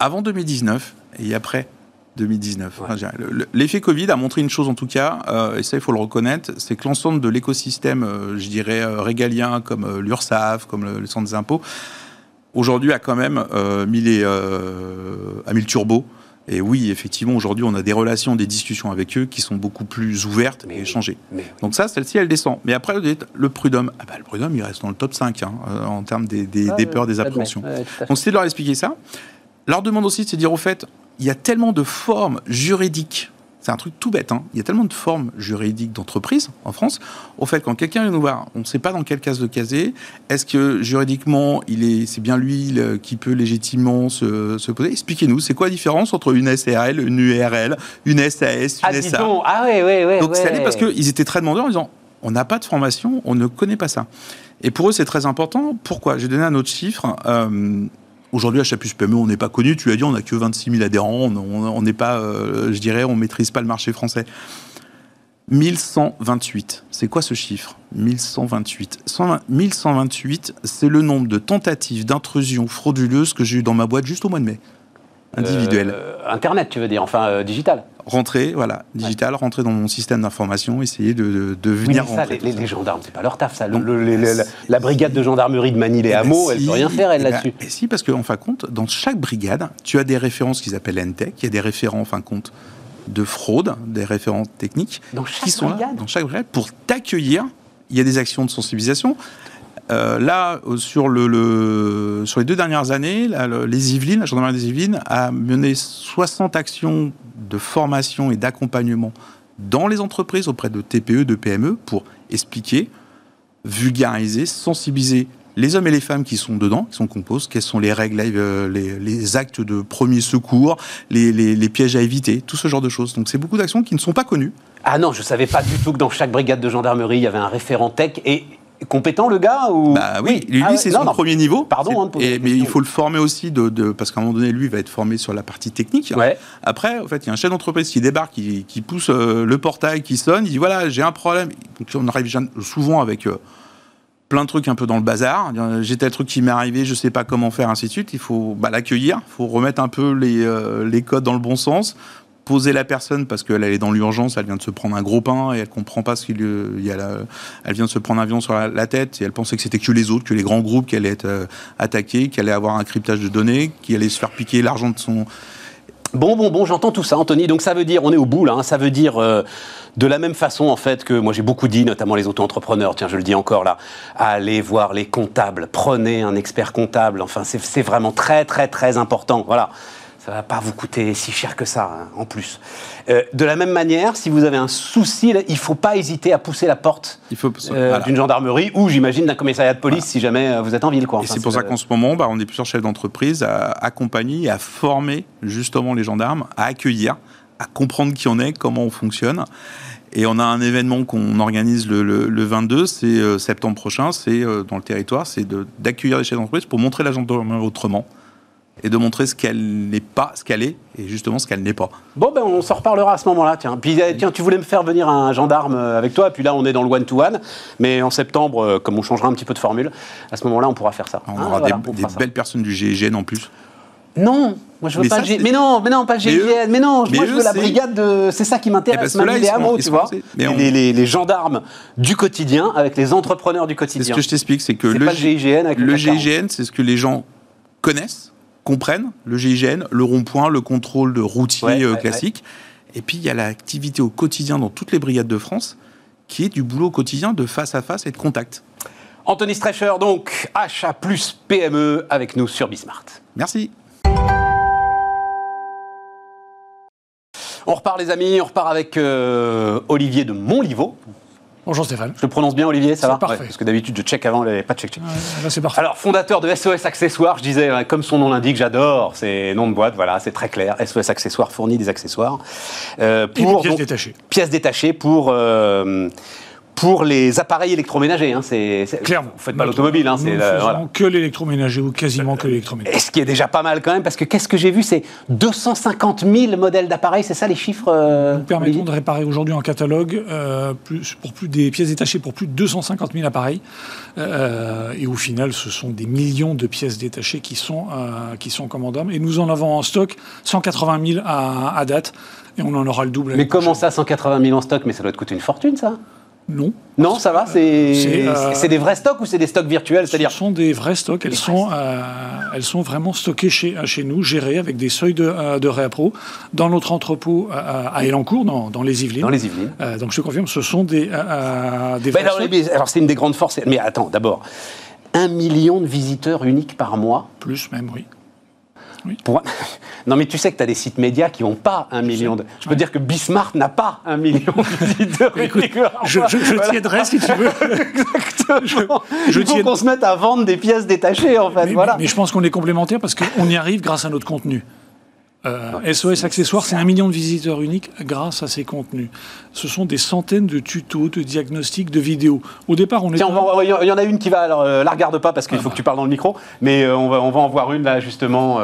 avant 2019 et après 2019. Enfin, je dirais, le- le- L'effet Covid a montré une chose en tout cas, euh, et ça il faut le reconnaître, c'est que l'ensemble de l'écosystème, euh, je dirais, euh, régalien, comme euh, l'URSSAF, comme le, le centre des impôts, aujourd'hui a quand même euh, mis, les, euh, a mis le turbo. Et oui, effectivement, aujourd'hui, on a des relations, des discussions avec eux qui sont beaucoup plus ouvertes Mais et échangées. Oui. Donc ça, celle-ci, elle descend. Mais après, le prud'homme, ah bah, le prud'homme, il reste dans le top 5 hein, euh, en termes des, des- des peurs, des appréhensions. Donc c'est de leur expliquer ça. Leur demande aussi, c'est de dire au fait, il y a tellement de formes juridiques. C'est un truc tout bête. hein. Il y a tellement de formes juridiques d'entreprise en France. Au fait, quand quelqu'un vient nous voir, on ne sait pas dans quelle case de caser. Est-ce que juridiquement, il est, c'est bien lui qui peut légitimement se, se poser? Expliquez-nous, c'est quoi la différence entre une SRL, une URL, une SAS, une Ah, SA donc. Ah, ouais, ouais, ouais. donc c'est allé parce qu'ils étaient très demandeurs en disant on n'a pas de formation, on ne connaît pas ça. Et pour eux, c'est très important. Pourquoi? J'ai donné un autre chiffre. Euh, Aujourd'hui, à Chapus PME, on n'est pas connu. Tu l'as dit, on n'a que 26 000 adhérents. On- n'est pas, euh, je dirais, on maîtrise pas le marché français. 1128. C'est quoi ce chiffre? 1128. 120 1128, c'est le nombre de tentatives d'intrusion frauduleuse que j'ai eu dans ma boîte juste au mois de mai. Individuel Euh, Internet, tu veux dire, enfin euh, digital. Rentrer, voilà, digital, rentrer dans mon système d'information, essayer de, de, de venir ça, rentrer. les, gendarmes, c'est pas leur taf, ça. Le- Donc, le- les- les- la, la brigade de gendarmerie de Manille et Eh ben, Hameaux, elle si, peut rien faire, elle, eh ben, là-dessus. Et si, parce qu'en fin de compte, dans chaque brigade, tu as des références qu'ils appellent NTEC, il y a des référents, en fin de compte, de fraude, des référents techniques, Dans qui sont là, brigade dans chaque brigade, pour t'accueillir. Il y a des actions de sensibilisation. Euh, là, euh, sur, le, le- sur les deux dernières années, les Yvelines, la gendarmerie des Yvelines a mené 60 actions de formation et d'accompagnement dans les entreprises auprès de TPE, de PME, pour expliquer, vulgariser, sensibiliser les hommes et les femmes qui sont dedans, qui sont composés, quelles sont les règles, euh, les, les actes de premier secours, les, pièges à éviter, tout ce genre de choses. Donc c'est beaucoup d'actions qui ne sont pas connues. Ah non, je savais pas du tout que dans chaque brigade de gendarmerie, il y avait un référent tech. Et compétent, le gars ou... Bah oui, lui, Ah ouais, c'est son non. premier niveau. Pardon, hein, et- mais il faut le former aussi, de, de- parce qu'à un moment donné, lui, il va être formé sur la partie technique. Ouais. Après, en fait, il y a un chef d'entreprise qui débarque, qui, qui pousse euh, le portail, qui sonne, il dit voilà, j'ai un problème. Donc on arrive souvent avec euh, plein de trucs un peu dans le bazar. J'ai tel truc qui m'est arrivé, je sais pas comment faire, ainsi de suite. Il faut bah, l'accueillir, il faut remettre un peu les, euh, les codes dans le bon sens. Poser la personne parce qu'elle elle est dans l'urgence, elle vient de se prendre un gros pain et elle comprend pas ce qu'il euh, y a là. Elle vient de se prendre un avion sur la, tête et elle pensait que c'était que les autres, que les grands groupes qui allaient être euh, attaqués, qui allaient avoir un cryptage de données, qui allaient se faire piquer l'argent de son, Bon, bon, bon, j'entends tout ça, Anthony. Donc ça veut dire, on est au bout là, hein, ça veut dire euh, de la même façon en fait que moi j'ai beaucoup dit, notamment les auto-entrepreneurs, tiens je le dis encore là, allez voir les comptables, prenez un expert comptable, enfin c'est vraiment très très très important, voilà. Ça va pas vous coûter si cher que ça, hein, en plus. Euh, de la même manière, si vous avez un souci, là, il faut pas hésiter à pousser la porte euh, voilà. d'une gendarmerie ou, j'imagine, d'un commissariat de police si jamais euh, vous êtes en ville. Quoi. Et c'est pour ça qu'en ce moment, bah, on est plusieurs chefs d'entreprise à accompagner et à former justement les gendarmes, à accueillir, à comprendre qui on est, comment on fonctionne. Et on a un événement qu'on organise le, le- le 22, c'est euh, septembre prochain, c'est dans le territoire, c'est d'accueillir les chefs d'entreprise pour montrer la gendarmerie autrement et de montrer ce qu'elle n'est pas, ce qu'elle est, et justement ce qu'elle n'est pas. Bon, ben on s'en reparlera à ce moment-là. Tiens. Puis, euh, tiens, tu voulais me faire venir un gendarme euh, avec toi, puis là, on est dans le one-to-one. Mais en septembre, euh, comme on changera un petit peu de formule, à ce moment-là, on pourra faire ça. On Hein, aura voilà, des, on des fera ça. belles personnes du GIGN en plus. Non, moi je veux Mais pas ça, le Mais non, mais non, pas le GIGN. Mais non, mais moi je eux, veux la brigade de. C'est ça qui Eh ben, m'intéresse, même ils les hameaux, tu vois. on- Les, gendarmes du quotidien avec les entrepreneurs du C'est ce quotidien. que je t'explique, c'est que le, le GIGN avec le le CAC 40. GIGN, c'est ce que les gens connaissent, comprennent. Le GIGN, le rond-point, le contrôle de routier Ouais, euh, ouais, classique. Et puis, il y a l'activité au quotidien dans toutes les brigades de France, qui est du boulot au quotidien de face à face et de contact. Anthony Streicher, donc, achat plus PME avec nous sur Bismart. Merci. On repart, les amis, on repart avec euh, Olivier de Montlivaud. Bonjour Stéphane. Je le prononce bien, Olivier, ça C'est va parfait. Parce que d'habitude, je check avant, les... pas de check. check. Ouais, là c'est parfait. Alors, fondateur de SOS Accessoires, je disais, hein, comme son nom l'indique, j'adore ces noms de boîte, voilà, c'est très clair. SOS Accessoires fournit des accessoires. Euh, Et des pièces donc, détachées. pièces détachées pour, euh, pour les appareils électroménagers. Hein, c'est, Clairement. Vous faites pas l'automobile, hein, c'est voilà. que l'électroménager ou quasiment que l'électroménager. Et ce qui est déjà pas mal quand même, parce que qu'est-ce que j'ai vu C'est 250 000 modèles d'appareils, c'est ça les chiffres euh, Nous permettons de réparer aujourd'hui en catalogue euh, plus, pour plus des pièces détachées pour plus de 250 000 appareils. Euh, et au final, ce sont des millions de pièces détachées qui sont, qui sont commandables. Et nous en avons en stock 180 000 à, à date. Et on en aura le double. Mais comment prochaine. ça, 180 000 en stock? Mais ça doit te coûter une fortune, ça Non. Non, ça va C'est euh, c'est des vrais stocks ou c'est des stocks virtuels Ce C'est-à-dire sont des vrais stocks. Elles Des sont, euh, elles sont vraiment stockées chez, chez nous, gérées avec des seuils de, euh, de réappro dans notre entrepôt euh, à Elancourt, dans, dans les Yvelines. dans les Yvelines Euh, donc je te confirme, ce sont des, euh, euh, des vrais alors, stocks. alors, c'est une des grandes forces. Mais attends, d'abord, un million de visiteurs uniques par mois. Plus même, oui. Pour... Non, mais tu sais que tu as des sites médias qui n'ont pas un million de. Je peux Ouais. dire que Bismart n'a pas un million de visiteurs Écoute, Je, je, Voilà. si tu veux. Exactement. je Il faut qu'on se mette à vendre des pièces détachées, en fait. mais, voilà. mais- mais je pense qu'on est complémentaires parce qu'on y arrive grâce à notre contenu. Euh, SOS Accessoires, c'est un million de visiteurs uniques grâce à ces contenus. Ce sont des centaines de tutos, de diagnostics, de vidéos. Au départ, on est Tiens, il y en a une qui va. Alors, euh, la regarde pas parce qu'il Ah faut bah. que tu parles dans le micro, mais euh, on, va, on va en voir une là, justement.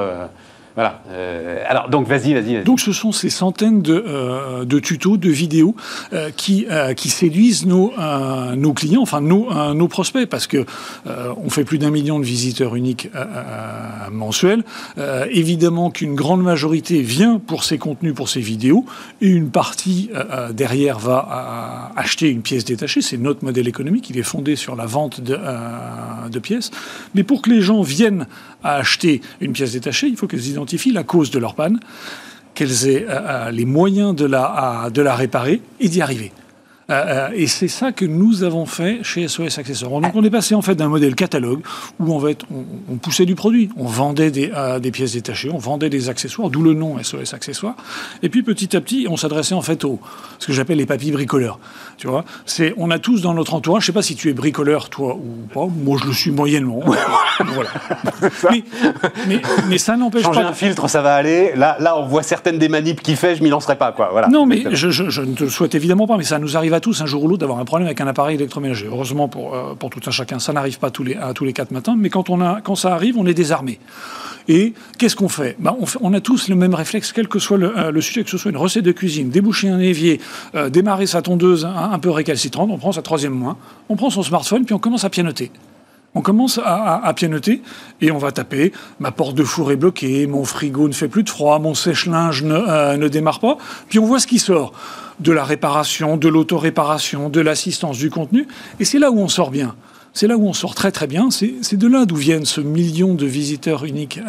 Voilà. Euh, alors, donc, vas-y, vas-y. Donc ce sont ces centaines de, euh, de tutos, de vidéos euh, qui, qui séduisent nos, nos clients, enfin nos, nos prospects, parce que on fait plus d'un million de visiteurs uniques mensuels. Évidemment qu'une grande majorité vient pour ces contenus, pour ces vidéos, et une partie derrière va acheter une pièce détachée. C'est notre modèle économique, il est fondé sur la vente de, de pièces. Mais pour que les gens viennent à acheter une pièce détachée, il faut qu'ils identifient la cause de leur panne qu'elles aient euh, euh, les moyens de la, à- de la réparer et d'y arriver. Euh, euh, et c'est ça que nous avons fait chez SOS Accessoires. Donc on est passé en fait d'un modèle catalogue où en fait on, on poussait du produit, on vendait des, euh, des pièces détachées, on vendait des accessoires, d'où le nom SOS Accessoires. Et puis petit à petit, on s'adressait en fait aux ce que j'appelle les papis bricoleurs. Tu vois, c'est on a tous dans notre entourage. Je sais pas si tu es bricoleur toi ou pas. Moi je le suis moyennement. voilà. mais, mais, mais ça n'empêche Changer pas. un filtre, ça va aller. Là, là, on voit certaines des manips qu'il fait, je m'y lancerai pas, quoi. Voilà. Non, mais je- je ne te le souhaite évidemment pas, mais ça nous arrive à tous un jour ou l'autre d'avoir un problème avec un appareil électroménager. Heureusement pour, euh, pour tout un chacun, ça n'arrive pas tous les, à tous les quatre matins, mais quand, on a, quand ça arrive, on est désarmé. Et qu'est-ce qu'on fait, Ben, on a tous le même réflexe, quel que soit le, euh, le sujet, que ce soit une recette de cuisine, déboucher un évier, euh, démarrer sa tondeuse un, un peu récalcitrante, on prend sa troisième main, on prend son smartphone, puis on commence à pianoter. On commence à, pianoter et on va taper ma porte de four est bloquée, mon frigo ne fait plus de froid, mon sèche-linge ne, ne démarre pas. Puis on voit ce qui sort de la réparation, de l'auto-réparation, de l'assistance du contenu. Et c'est là où on sort bien. C'est là où on sort très très bien. C'est de là d'où viennent ce million de visiteurs uniques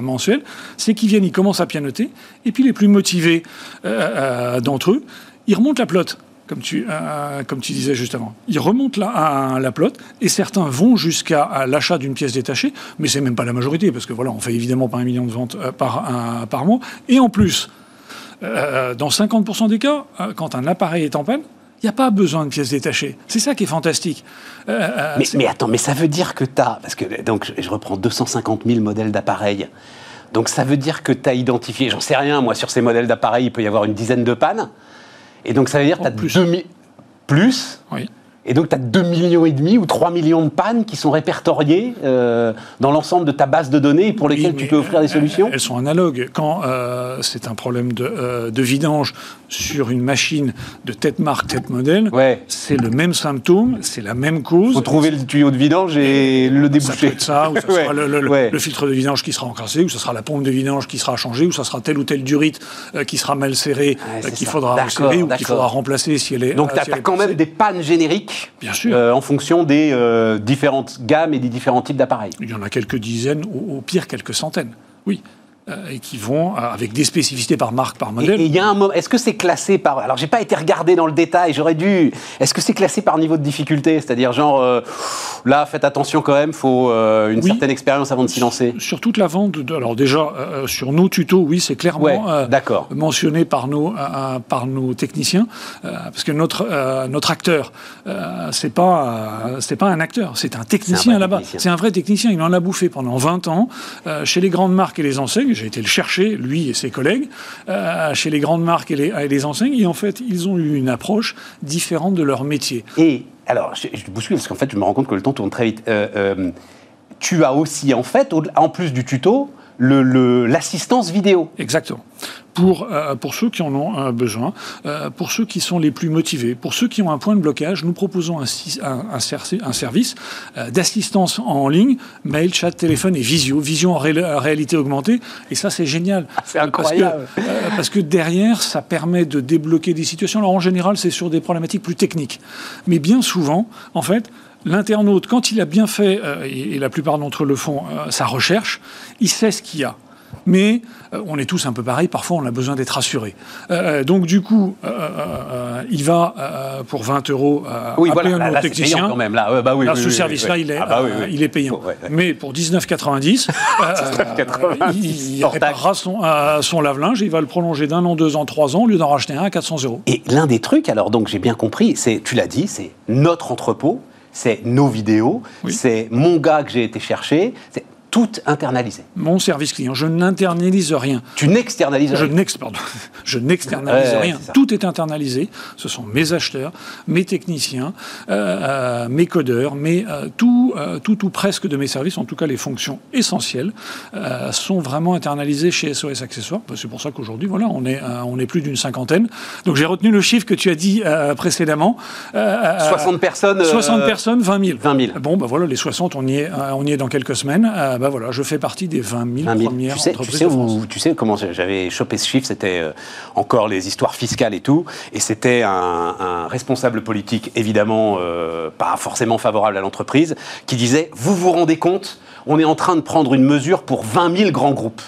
mensuels. C'est qu'ils viennent, ils commencent à pianoter. Et puis les plus motivés euh, euh, d'entre eux, ils remontent la plotte comme tu, euh, disais juste avant. Ils remontent la, plotte et certains vont jusqu'à l'achat d'une pièce détachée, mais c'est même pas la majorité parce que voilà, on fait évidemment pas un million de ventes par mois. Et en plus, euh, dans 50% des cas, euh, quand un appareil est en panne, il n'y a pas besoin de pièces détachées. C'est ça qui est fantastique. Euh, Mais, attends, mais ça veut dire que tu as. Parce que donc, je, reprends 250 000 modèles d'appareils. Donc ça veut dire que tu as identifié, j'en sais rien, moi, sur ces modèles d'appareils, il peut y avoir une dizaine de pannes. Et donc ça veut dire que tu as plus. 2000. Plus Oui. Et donc, tu as 2 millions et demi ou 3 millions de pannes qui sont répertoriées euh, dans l'ensemble de ta base de données pour Oui, lesquelles tu peux offrir des solutions? Elles sont analogues. Quand euh, c'est un problème de, euh, de vidange sur une machine de tête marque, tête modèle, Ouais. c'est le même symptôme, c'est la même cause. faut trouver le tuyau de vidange et le Ça peut déboucher. être ça, ou ça Ouais, sera le, le- le- ouais. le filtre de vidange qui sera encrassé, ou ça sera la pompe de vidange qui sera changée, ou ça sera tel ou tel durite qui sera mal serré, qu'il faudra resserrer, ou qu'il faudra remplacer si elle est. Donc, tu as, si quand même des pannes génériques Bien sûr. euh, en fonction des euh, différentes gammes et des différents types d'appareils. Il y en a quelques dizaines, au pire quelques centaines. Oui. Euh, et qui vont euh, avec des spécificités par marque, par modèle. et il y a un moment. Est-ce que c'est classé par. Alors, j'ai pas été regardé dans le détail, j'aurais dû. Est-ce que c'est classé par niveau de difficulté? C'est-à-dire, genre, euh, là, faites attention quand même, faut euh, une Oui. certaine expérience avant de s'y lancer. Sur toute la vente, de- alors déjà euh, sur nos tutos, oui, c'est clairement Ouais, mentionné par nos par nos techniciens, parce que notre notre acteur, c'est pas c'est pas un acteur, c'est un technicien là-bas. C'est un vrai technicien. Il en a bouffé pendant 20 ans chez les grandes marques et les enseignes. J'ai été le chercher, lui et ses collègues, euh, chez les grandes marques et les, enseignes. Et en fait, ils ont eu une approche différente de leur métier. Et alors, je, je bouscule parce qu'en fait, je me rends compte que le temps tourne très vite. Euh, euh, tu as aussi, en fait, en plus du tuto, le- le- l'assistance vidéo. Exactement. Pour, euh, pour ceux qui en ont euh, besoin, euh, pour ceux qui sont les plus motivés, pour ceux qui ont un point de blocage, nous proposons un, si- un, un cer- un service euh, d'assistance en ligne, mail, chat, téléphone et visio, vision en ré- en réalité augmentée. Et ça, c'est génial. c'est Parce que, incroyable. euh, parce que derrière, ça permet de débloquer des situations. Alors en général, c'est sur des problématiques plus techniques. Mais bien souvent, en fait, L'internaute, quand il a bien fait, euh, et, et la plupart d'entre eux le font, euh, sa recherche, il sait ce qu'il y a. Mais euh, on est tous un peu pareil, parfois on a besoin d'être rassuré. Donc du coup, il va pour 20 euros Oui, appeler voilà, un là, technicien. payant quand même. Là, bah oui, Là, oui, ce service-là, il, Ah bah euh, il est payant. Ouais, ouais. Mais pour 19,90, euh, il, il réparera son, son lave-linge et il va le prolonger d'un an, deux ans, trois ans, au lieu d'en racheter un à 400 euros. Et l'un des trucs, alors donc j'ai bien compris, c'est, tu l'as dit, c'est notre entrepôt, c'est nos vidéos, Oui. c'est mon gars que j'ai été chercher, c'est tout internalisé. Mon service client, je n'internalise rien. Tu n'externalises rien. Je n'externalise Ouais, rien. Tout est internalisé. Ce sont mes acheteurs, mes techniciens, euh, euh, mes codeurs, mais euh, tout, tout ou presque de mes services, en tout cas les fonctions essentielles, sont vraiment internalisées chez SOS Accessoires. Bah, C'est pour ça qu'aujourd'hui, voilà, on est, on est plus d'une cinquantaine. Donc j'ai retenu le chiffre que tu as dit précédemment. Euh, euh, 60 personnes. euh, 60 personnes, 20 000. 20 000. Bon, ben voilà, les 60, on y est, on y est dans quelques semaines. Ben voilà, je fais partie des 20 000, 20 000. premières Tu sais, tu entreprises sais, de France. où- tu sais comment j'avais chopé ce chiffre, c'était euh, encore les histoires fiscales et tout, et c'était un, un responsable politique, évidemment euh, pas forcément favorable à l'entreprise, qui disait, vous vous rendez compte, on est en train de prendre une mesure pour 20 000 grands groupes.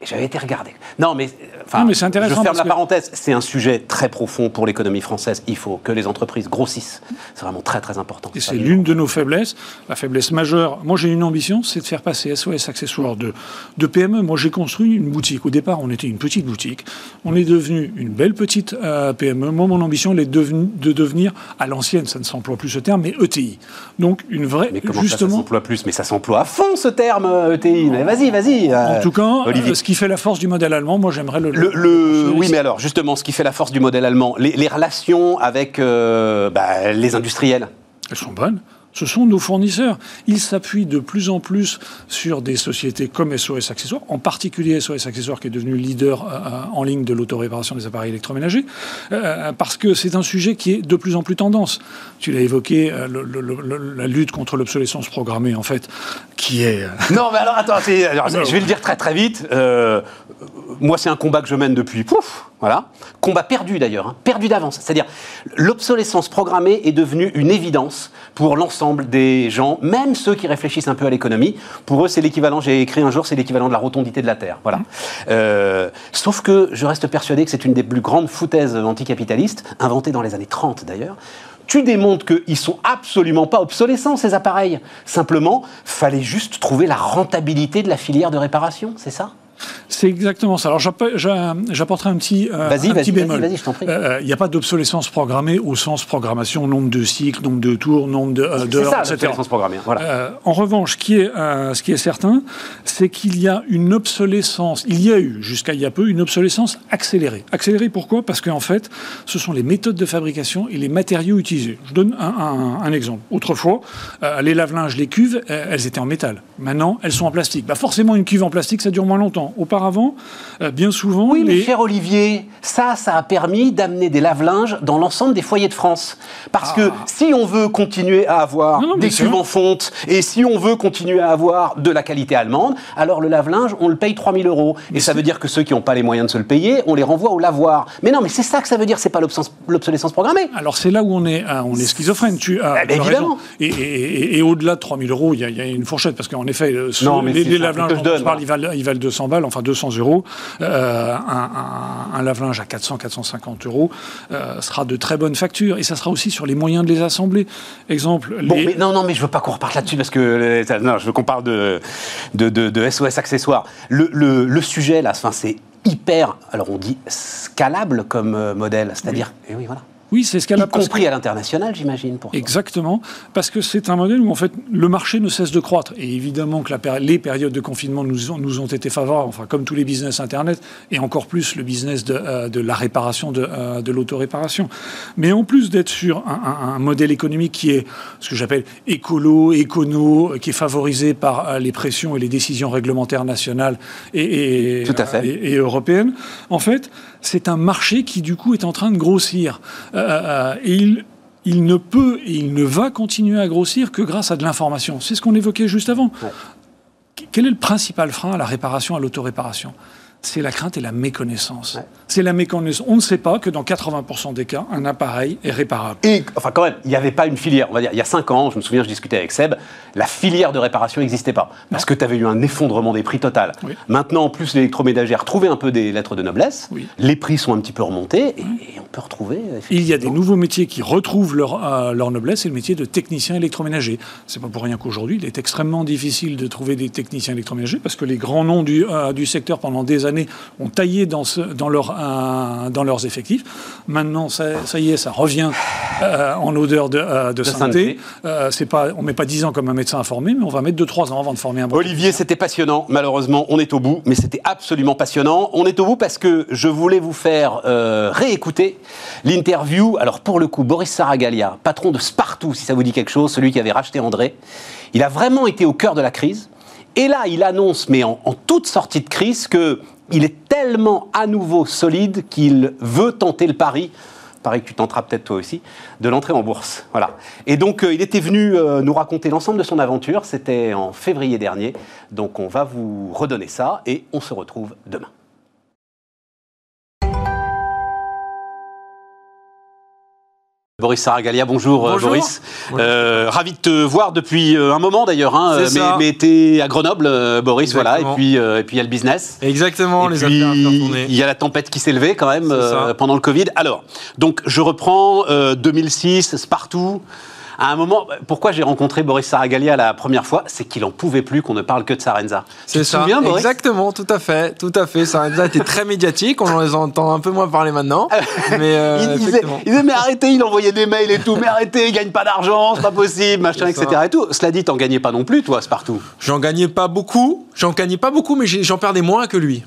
Et j'avais été regardé. Non, mais, euh, enfin, Non, mais c'est intéressant je ferme la que- parenthèse. C'est un sujet très profond pour l'économie française. Il faut que les entreprises grossissent. C'est vraiment très, très important. Et c'est l'une de nos faiblesses, la faiblesse majeure. Moi, j'ai une ambition, c'est de faire passer SOS Accessoires de, de PME. Moi, j'ai construit une boutique. Au départ, on était une petite boutique. On est devenu une belle petite euh, PME. Moi, mon ambition, elle est devenu- de devenir, à l'ancienne, ça ne s'emploie plus ce terme, mais ETI. Donc, une vraie, Mais comment ça, ça s'emploie plus? Mais ça s'emploie à fond ce terme euh, ETI. Mais vas-y, vas-y. euh, en tout cas, Olivier. euh, ce qui fait la force du modèle allemand, moi, j'aimerais le. Le, le- oui, mais alors, justement, ce qui fait la force du modèle allemand, les, les relations avec euh, bah, les industriels. Elles sont bonnes. Ce sont nos fournisseurs. Ils s'appuient de plus en plus sur des sociétés comme SOS Accessoires, en particulier SOS Accessoires qui est devenu leader euh, en ligne de l'autoréparation des appareils électroménagers, euh, parce que c'est un sujet qui est de plus en plus tendance. Tu l'as évoqué, euh, le- le- le- la lutte contre l'obsolescence programmée, en fait, qui est... euh, Non, mais alors, attends, alors, je vais le dire très très vite. Moi, c'est un combat que je mène depuis, pouf, voilà. Combat perdu d'ailleurs, hein, perdu d'avance. C'est-à-dire, l'obsolescence programmée est devenue une évidence pour l'ensemble des gens, même ceux qui réfléchissent un peu à l'économie. Pour eux, c'est l'équivalent, j'ai écrit un jour, c'est l'équivalent de la rotondité de la Terre. Voilà. Euh, sauf que je reste persuadé que c'est une des plus grandes foutaises anticapitalistes, inventée dans les années 30 d'ailleurs. Tu démontres qu'ils sont absolument pas obsolescents, ces appareils. Simplement, fallait juste trouver la rentabilité de la filière de réparation, c'est ça? C'est exactement ça. Alors j'app- j'a- j'apporterai un petit, euh, un vas-y, petit vas-y, bémol. vas-y, je t'en prie. Euh, Il n'y a pas d'obsolescence programmée au sens programmation, nombre de cycles, nombre de tours, nombre de, euh, C'est d'heures, ça, etc. programmée. Voilà. Euh, en revanche, ce qui est, euh, ce qui est certain, c'est qu'il y a une obsolescence, il y a eu jusqu'à il y a peu une obsolescence accélérée. Accélérée pourquoi? Parce qu'en fait, ce sont les méthodes de fabrication et les matériaux utilisés. Je donne un, un- un exemple. Autrefois, euh, les lave-linges, les cuves, euh, elles étaient en métal. Maintenant, elles sont en plastique. Bah forcément, une cuve en plastique, ça dure moins longtemps. Auparavant, euh, bien souvent, Oui, mais cher Olivier, ça, ça a permis d'amener des lave-linges dans l'ensemble des foyers de France. Parce que si on veut continuer à avoir Ah. Non, non, des cuves en fonte, et si on veut continuer à avoir de la qualité allemande, alors le lave-linge, on le paye 3000 euros. Et ça veut dire que ceux qui n'ont pas les moyens de se le payer, on les renvoie au lavoir. Mais non, mais c'est ça que ça veut dire, c'est pas l'obsolescence programmée. Alors c'est là où on est, ah, on est schizophrène. Tu as, Eh tu évidemment. Et, et- et- et au-delà de 3000 euros, il y, a- il y a une fourchette parce qu'en effet, euh, ce- Non, mais les, lave-linges dont on parle, ils valent, ils valent 200 balles, enfin 200 euros. Euh, un, un- un lave-linge à 400-450 euros euh, sera de très bonne facture et ça sera aussi sur les moyens de les assembler. Exemple, Bon, les- mais non, non, mais je veux pas qu'on reparte là-dessus parce que euh, non, je veux qu'on parle de, de, de- de SOS accessoires. Le, le- le sujet là, c'est hyper, alors on dit scalable comme modèle, c'est-à-dire, et oui, voilà, oui, c'est y scalable. parce que- compris à l'international, j'imagine. Pour. Exactement, parce que c'est un modèle où en fait le marché ne cesse de croître. Et évidemment que la les périodes de confinement nous ont, nous ont été favorables, enfin comme tous les business Internet, et encore plus le business de, euh, de la réparation, de, euh, de l'autoréparation. Mais en plus d'être sur un, un- un modèle économique qui est ce que j'appelle écolo, écono, qui est favorisé par euh, les pressions et les décisions réglementaires nationales et, et, Tout à fait. et- et européenne, en fait, c'est un marché qui du coup est en train de grossir. Euh, euh, et il, il ne peut et il ne va continuer à grossir que grâce à de l'information. C'est ce qu'on évoquait juste avant. Qu- Quel est le principal frein à la réparation, à l'autoréparation? C'est la crainte et la méconnaissance. Ouais. C'est la méconnaissance. On ne sait pas que dans 80% des cas, un appareil est réparable. Et, enfin, quand même, il n'y avait pas une filière. On va dire, il y a 5 ans, je me souviens, je discutais avec Seb, la filière de réparation n'existait pas. Parce que tu avais eu un effondrement des prix total. Oui. Maintenant, en plus, l'électroménager a retrouvé un peu des lettres de noblesse. Oui. Les prix sont un petit peu remontés et, et on peut retrouver. Il y a des nouveaux métiers qui retrouvent leur, euh, leur noblesse, c'est le métier de technicien électroménager. C'est pas pour rien qu'aujourd'hui, il est extrêmement difficile de trouver des techniciens électroménagers parce que les grands noms du, euh, du secteur pendant des années ont taillé dans, ce, dans, leur, dans leurs effectifs. Maintenant, ça, ça y est, ça revient euh, en odeur de, euh, de sainteté. sainteté. Euh, pas, on met pas 10 ans comme un médecin informé, mais on va mettre 2-3 ans avant de former un bon Olivier, c'était passionnant. Malheureusement, on est au bout, mais c'était absolument passionnant. On est au bout parce que je voulais vous faire euh, réécouter l'interview. Alors, pour le coup, Boris Saragalia, patron de Spartoo, si ça vous dit quelque chose, celui qui avait racheté André, il a vraiment été au cœur de la crise. Et là, il annonce, mais en, en toute sortie de crise, que il est tellement à nouveau solide qu'il veut tenter le pari pareil que tu tenteras peut-être toi aussi, de l'entrée en bourse. Voilà. Et donc, euh, il était venu euh, nous raconter l'ensemble de son aventure. C'était en février dernier. Donc, on va vous redonner ça et on se retrouve demain. Boris Saragalia, bonjour, euh, Bonjour. Boris. Euh, ravi de te voir depuis euh, un moment d'ailleurs, hein, mais, mais t'es à Grenoble, Boris, voilà, et puis euh, et puis il y a le business. Exactement, Et les puis, il y a la tempête qui s'est levée quand même euh, pendant le Covid. Alors, donc je reprends euh, 2006, Spartoo. À un moment, pourquoi j'ai rencontré Boris Saragalia la première fois, c'est qu'il en pouvait plus qu'on ne parle que de Sarenza. C'est ça. souviens, Boris? Exactement, tout à fait, tout à fait. Ça a été très médiatique. On les entend un peu moins parler maintenant, mais euh, il, disait, effectivement. il disait, mais arrêtez, il envoyait des mails et tout, mais arrêtez, il gagne pas d'argent, c'est pas possible, machin, C'est etc. Et tout. Cela dit, t'en gagnais pas non plus, toi, Spartoo. J'en gagnais pas beaucoup. J'en gagnais pas beaucoup, mais j'en perdais moins que lui.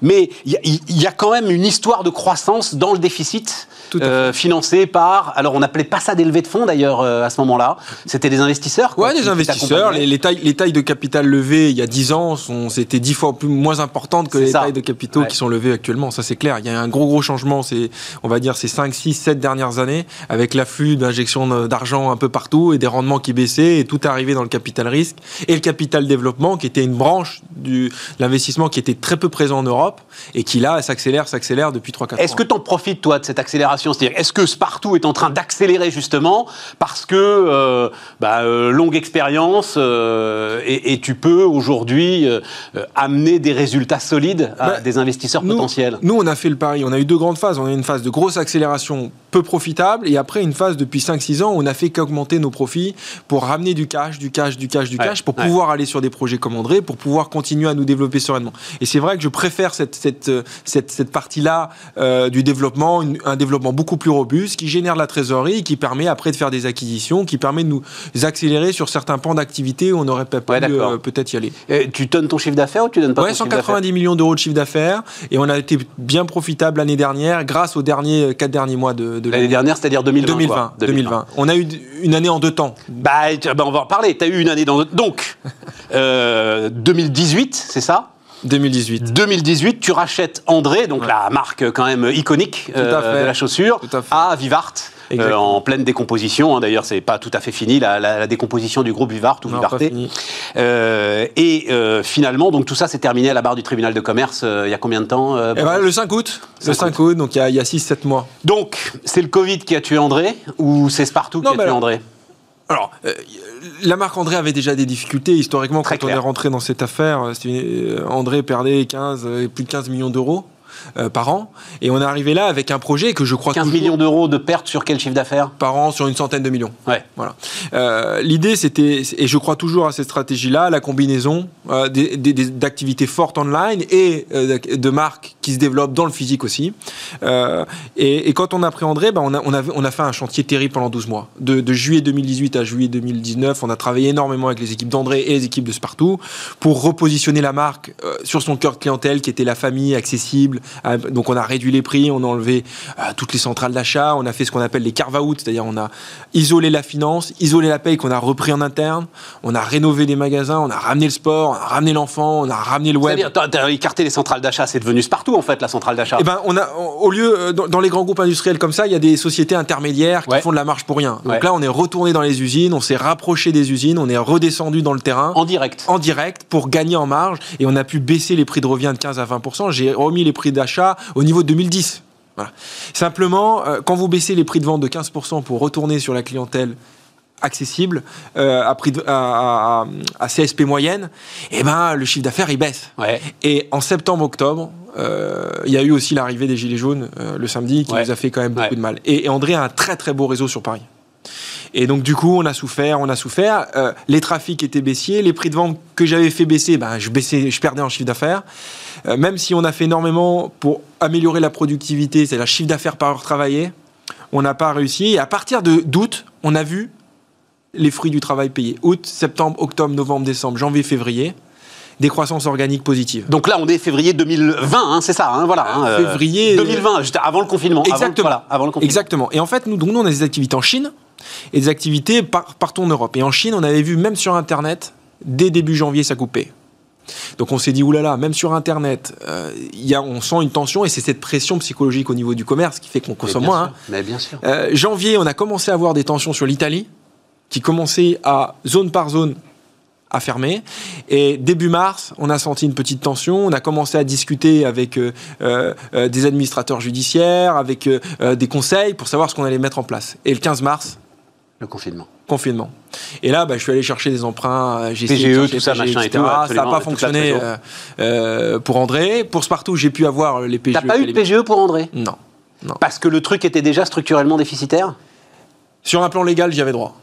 Mais il y, a- il y a quand même une histoire de croissance dans le déficit euh, financé par. Alors, on n'appelait pas ça des levées de fonds d'ailleurs euh, à ce moment-là. C'était des investisseurs. quoi, Ouais, des investisseurs. Les, les tailles, les tailles de capital levées il y a 10 ans, c'était 10 fois plus, moins importantes que les ça. tailles de capitaux Ouais. qui sont levées actuellement. Ça, c'est clair. Il y a un gros, gros changement. C'est, on va dire, ces 5, 6, 7 dernières années, avec l'afflux d'injections d'argent un peu partout et des rendements qui baissaient et tout est arrivé dans le capital risque et le capital développement qui était une branche de l'investissement qui était très peu présent en Europe et qui là s'accélère, s'accélère depuis 3-4 ans. Est-ce que tu en profites, toi, de cette accélération C'est-à-dire, est-ce que Spartoo est en train d'accélérer justement parce que euh, bah, euh, longue expérience euh, et, et tu peux aujourd'hui euh, amener des résultats solides à Bah, des investisseurs nous, potentiels? Nous, on a fait le pari. On a eu deux grandes phases. On a eu une phase de grosse accélération peu profitable. Et après une phase depuis 5-6 ans, on n'a fait qu'augmenter nos profits pour ramener du cash, du cash, du cash, du Ouais, cash, pour ouais. pouvoir aller sur des projets comme André, pour pouvoir continuer à nous développer sereinement. Et c'est vrai que je préfère cette, cette, cette, cette partie-là du développement, une- un développement beaucoup plus robuste, qui génère de la trésorerie, qui permet après de faire des acquisitions, qui permet de nous accélérer sur certains pans d'activité où on n'aurait pas pu Ouais, euh, peut-être y aller. Et tu donnes ton chiffre d'affaires ou tu donnes pas Ouais, ton chiffre d'affaires 190 millions d'euros de chiffre d'affaires et on a été bien profitable l'année dernière grâce aux derniers 4 derniers mois de, de L'année dernière, c'est-à-dire 2020. 2020, quoi. 2020. On a eu une année en deux temps. Bah, tu- bah, on va en parler. Tu as eu une année dans. Donc, euh, 2018, c'est ça? 2018. 2018, tu rachètes André, donc la marque euh, quand même iconique à euh, de la chaussure, à Vivart. euh, en pleine décomposition, hein. d'ailleurs c'est pas tout à fait fini la, la- la décomposition du groupe Vivart ou Non, Vivarté. Euh, et euh, finalement, donc tout ça s'est terminé à la barre du tribunal de commerce euh, il y a combien de temps euh, Eh ben, le 5 août. Le 5 5 août, donc il y a, il y a 6-7 mois. Donc, c'est le Covid qui a tué André ou c'est Spartoo Non, qui a tué alors- André? Alors, euh, la marque André avait déjà des difficultés. Historiquement, Très quand on est rentré dans cette affaire, euh, euh, André perdait 15, euh, plus de 15 millions d'euros euh, par an. Et on est arrivé là avec un projet que je crois 15 toujours millions d'euros de pertes sur quel chiffre d'affaires par an sur une centaine de millions. Ouais. Voilà. Euh, L'idée, c'était, et je crois toujours à cette stratégie-là, la combinaison euh, d'activités fortes online et de marques qui se développent dans le physique aussi. Et, et quand on a André, ben, on, a, on, avait- on a fait un chantier terrible pendant 12 mois. De, de juillet 2018 à juillet 2019, on a travaillé énormément avec les équipes d'André et les équipes de Spartoo pour repositionner la marque sur son cœur de clientèle qui était la famille accessible. Euh, donc on a réduit les prix, on a enlevé euh, toutes les centrales d'achat, on a fait ce qu'on appelle les carve-out, c'est-à-dire on a isolé la finance, isolé la paye qu'on a repris en interne, on a rénové des magasins, on a ramené le sport, on a ramené l'enfant, on a ramené le web. C'est-à-dire, écarté les centrales d'achat, c'est devenu Spartoo en fait, la centrale d'achat. Eh ben, on a, au lieu, euh, dans, dans les grands groupes industriels comme ça, il y a des sociétés intermédiaires qui Ouais. font de la marge pour rien. Donc Ouais. là, on est retourné dans les usines, on s'est rapproché des usines, on est redescendu dans le terrain. En direct. en direct pour gagner en marge et on a pu baisser les prix de revient de 15 à 20% J'ai remis les prix d'achat au niveau de 2010. Voilà. Simplement, euh, quand vous baissez les prix de vente de 15% pour retourner sur la clientèle accessible euh, à, prix de- à, à- à CSP moyenne, eh ben, le chiffre d'affaires il baisse. Ouais. Et en septembre-octobre, euh, il y a eu aussi l'arrivée des Gilets jaunes euh, le samedi qui Ouais. nous a fait quand même beaucoup Ouais. de mal. Et, et André a un très très beau réseau sur Paris. Et donc du coup, on a souffert, on a souffert. Les trafics étaient baissiers, les prix de vente que j'avais fait baisser, ben, je, baissais, je perdais en chiffre d'affaires. Euh, même si on a fait énormément pour améliorer la productivité, c'est la chiffre d'affaires par heure travaillée, on n'a pas réussi. Et à partir de d'août, on a vu les fruits du travail payés. Août, septembre, octobre, novembre, décembre, janvier, février, des croissances organiques positives. Donc là, on est février 2020, hein, c'est ça, hein, voilà. hein, euh, Février, 2020, juste avant le confinement. avant- Exactement. voilà, avant le confinement. Exactement. Et en fait, nous, donc, nous, on a des activités en Chine et des activités par- partout en Europe. Et en Chine, on avait vu, même sur Internet, dès début janvier, ça coupait. Donc on s'est dit, oulala, même sur Internet, euh, y a, on sent une tension et c'est cette pression psychologique au niveau du commerce qui fait qu'on consomme moins. sûr, hein. Mais bien sûr. Euh, janvier, on a commencé à avoir des tensions sur l'Italie, qui commençaient à, zone par zone, à fermer. Et début mars, on a senti une petite tension. On a commencé à discuter avec euh, des administrateurs judiciaires, avec euh, des conseils pour savoir ce qu'on allait mettre en place. Et le 15 mars, Le confinement. Confinement. Et là, bah, je suis allé chercher des emprunts, euh, j'ai PGE, chercher tout ça, PGE, machin et etc. tout, Ça n'a pas fonctionné trésor. euh, euh, pour André. Pour Spartoo, j'ai pu avoir les PGE. T'as pas eu de PGE pour André? Non. Parce que le truc était déjà structurellement déficitaire? Sur un plan légal, j'y avais droit.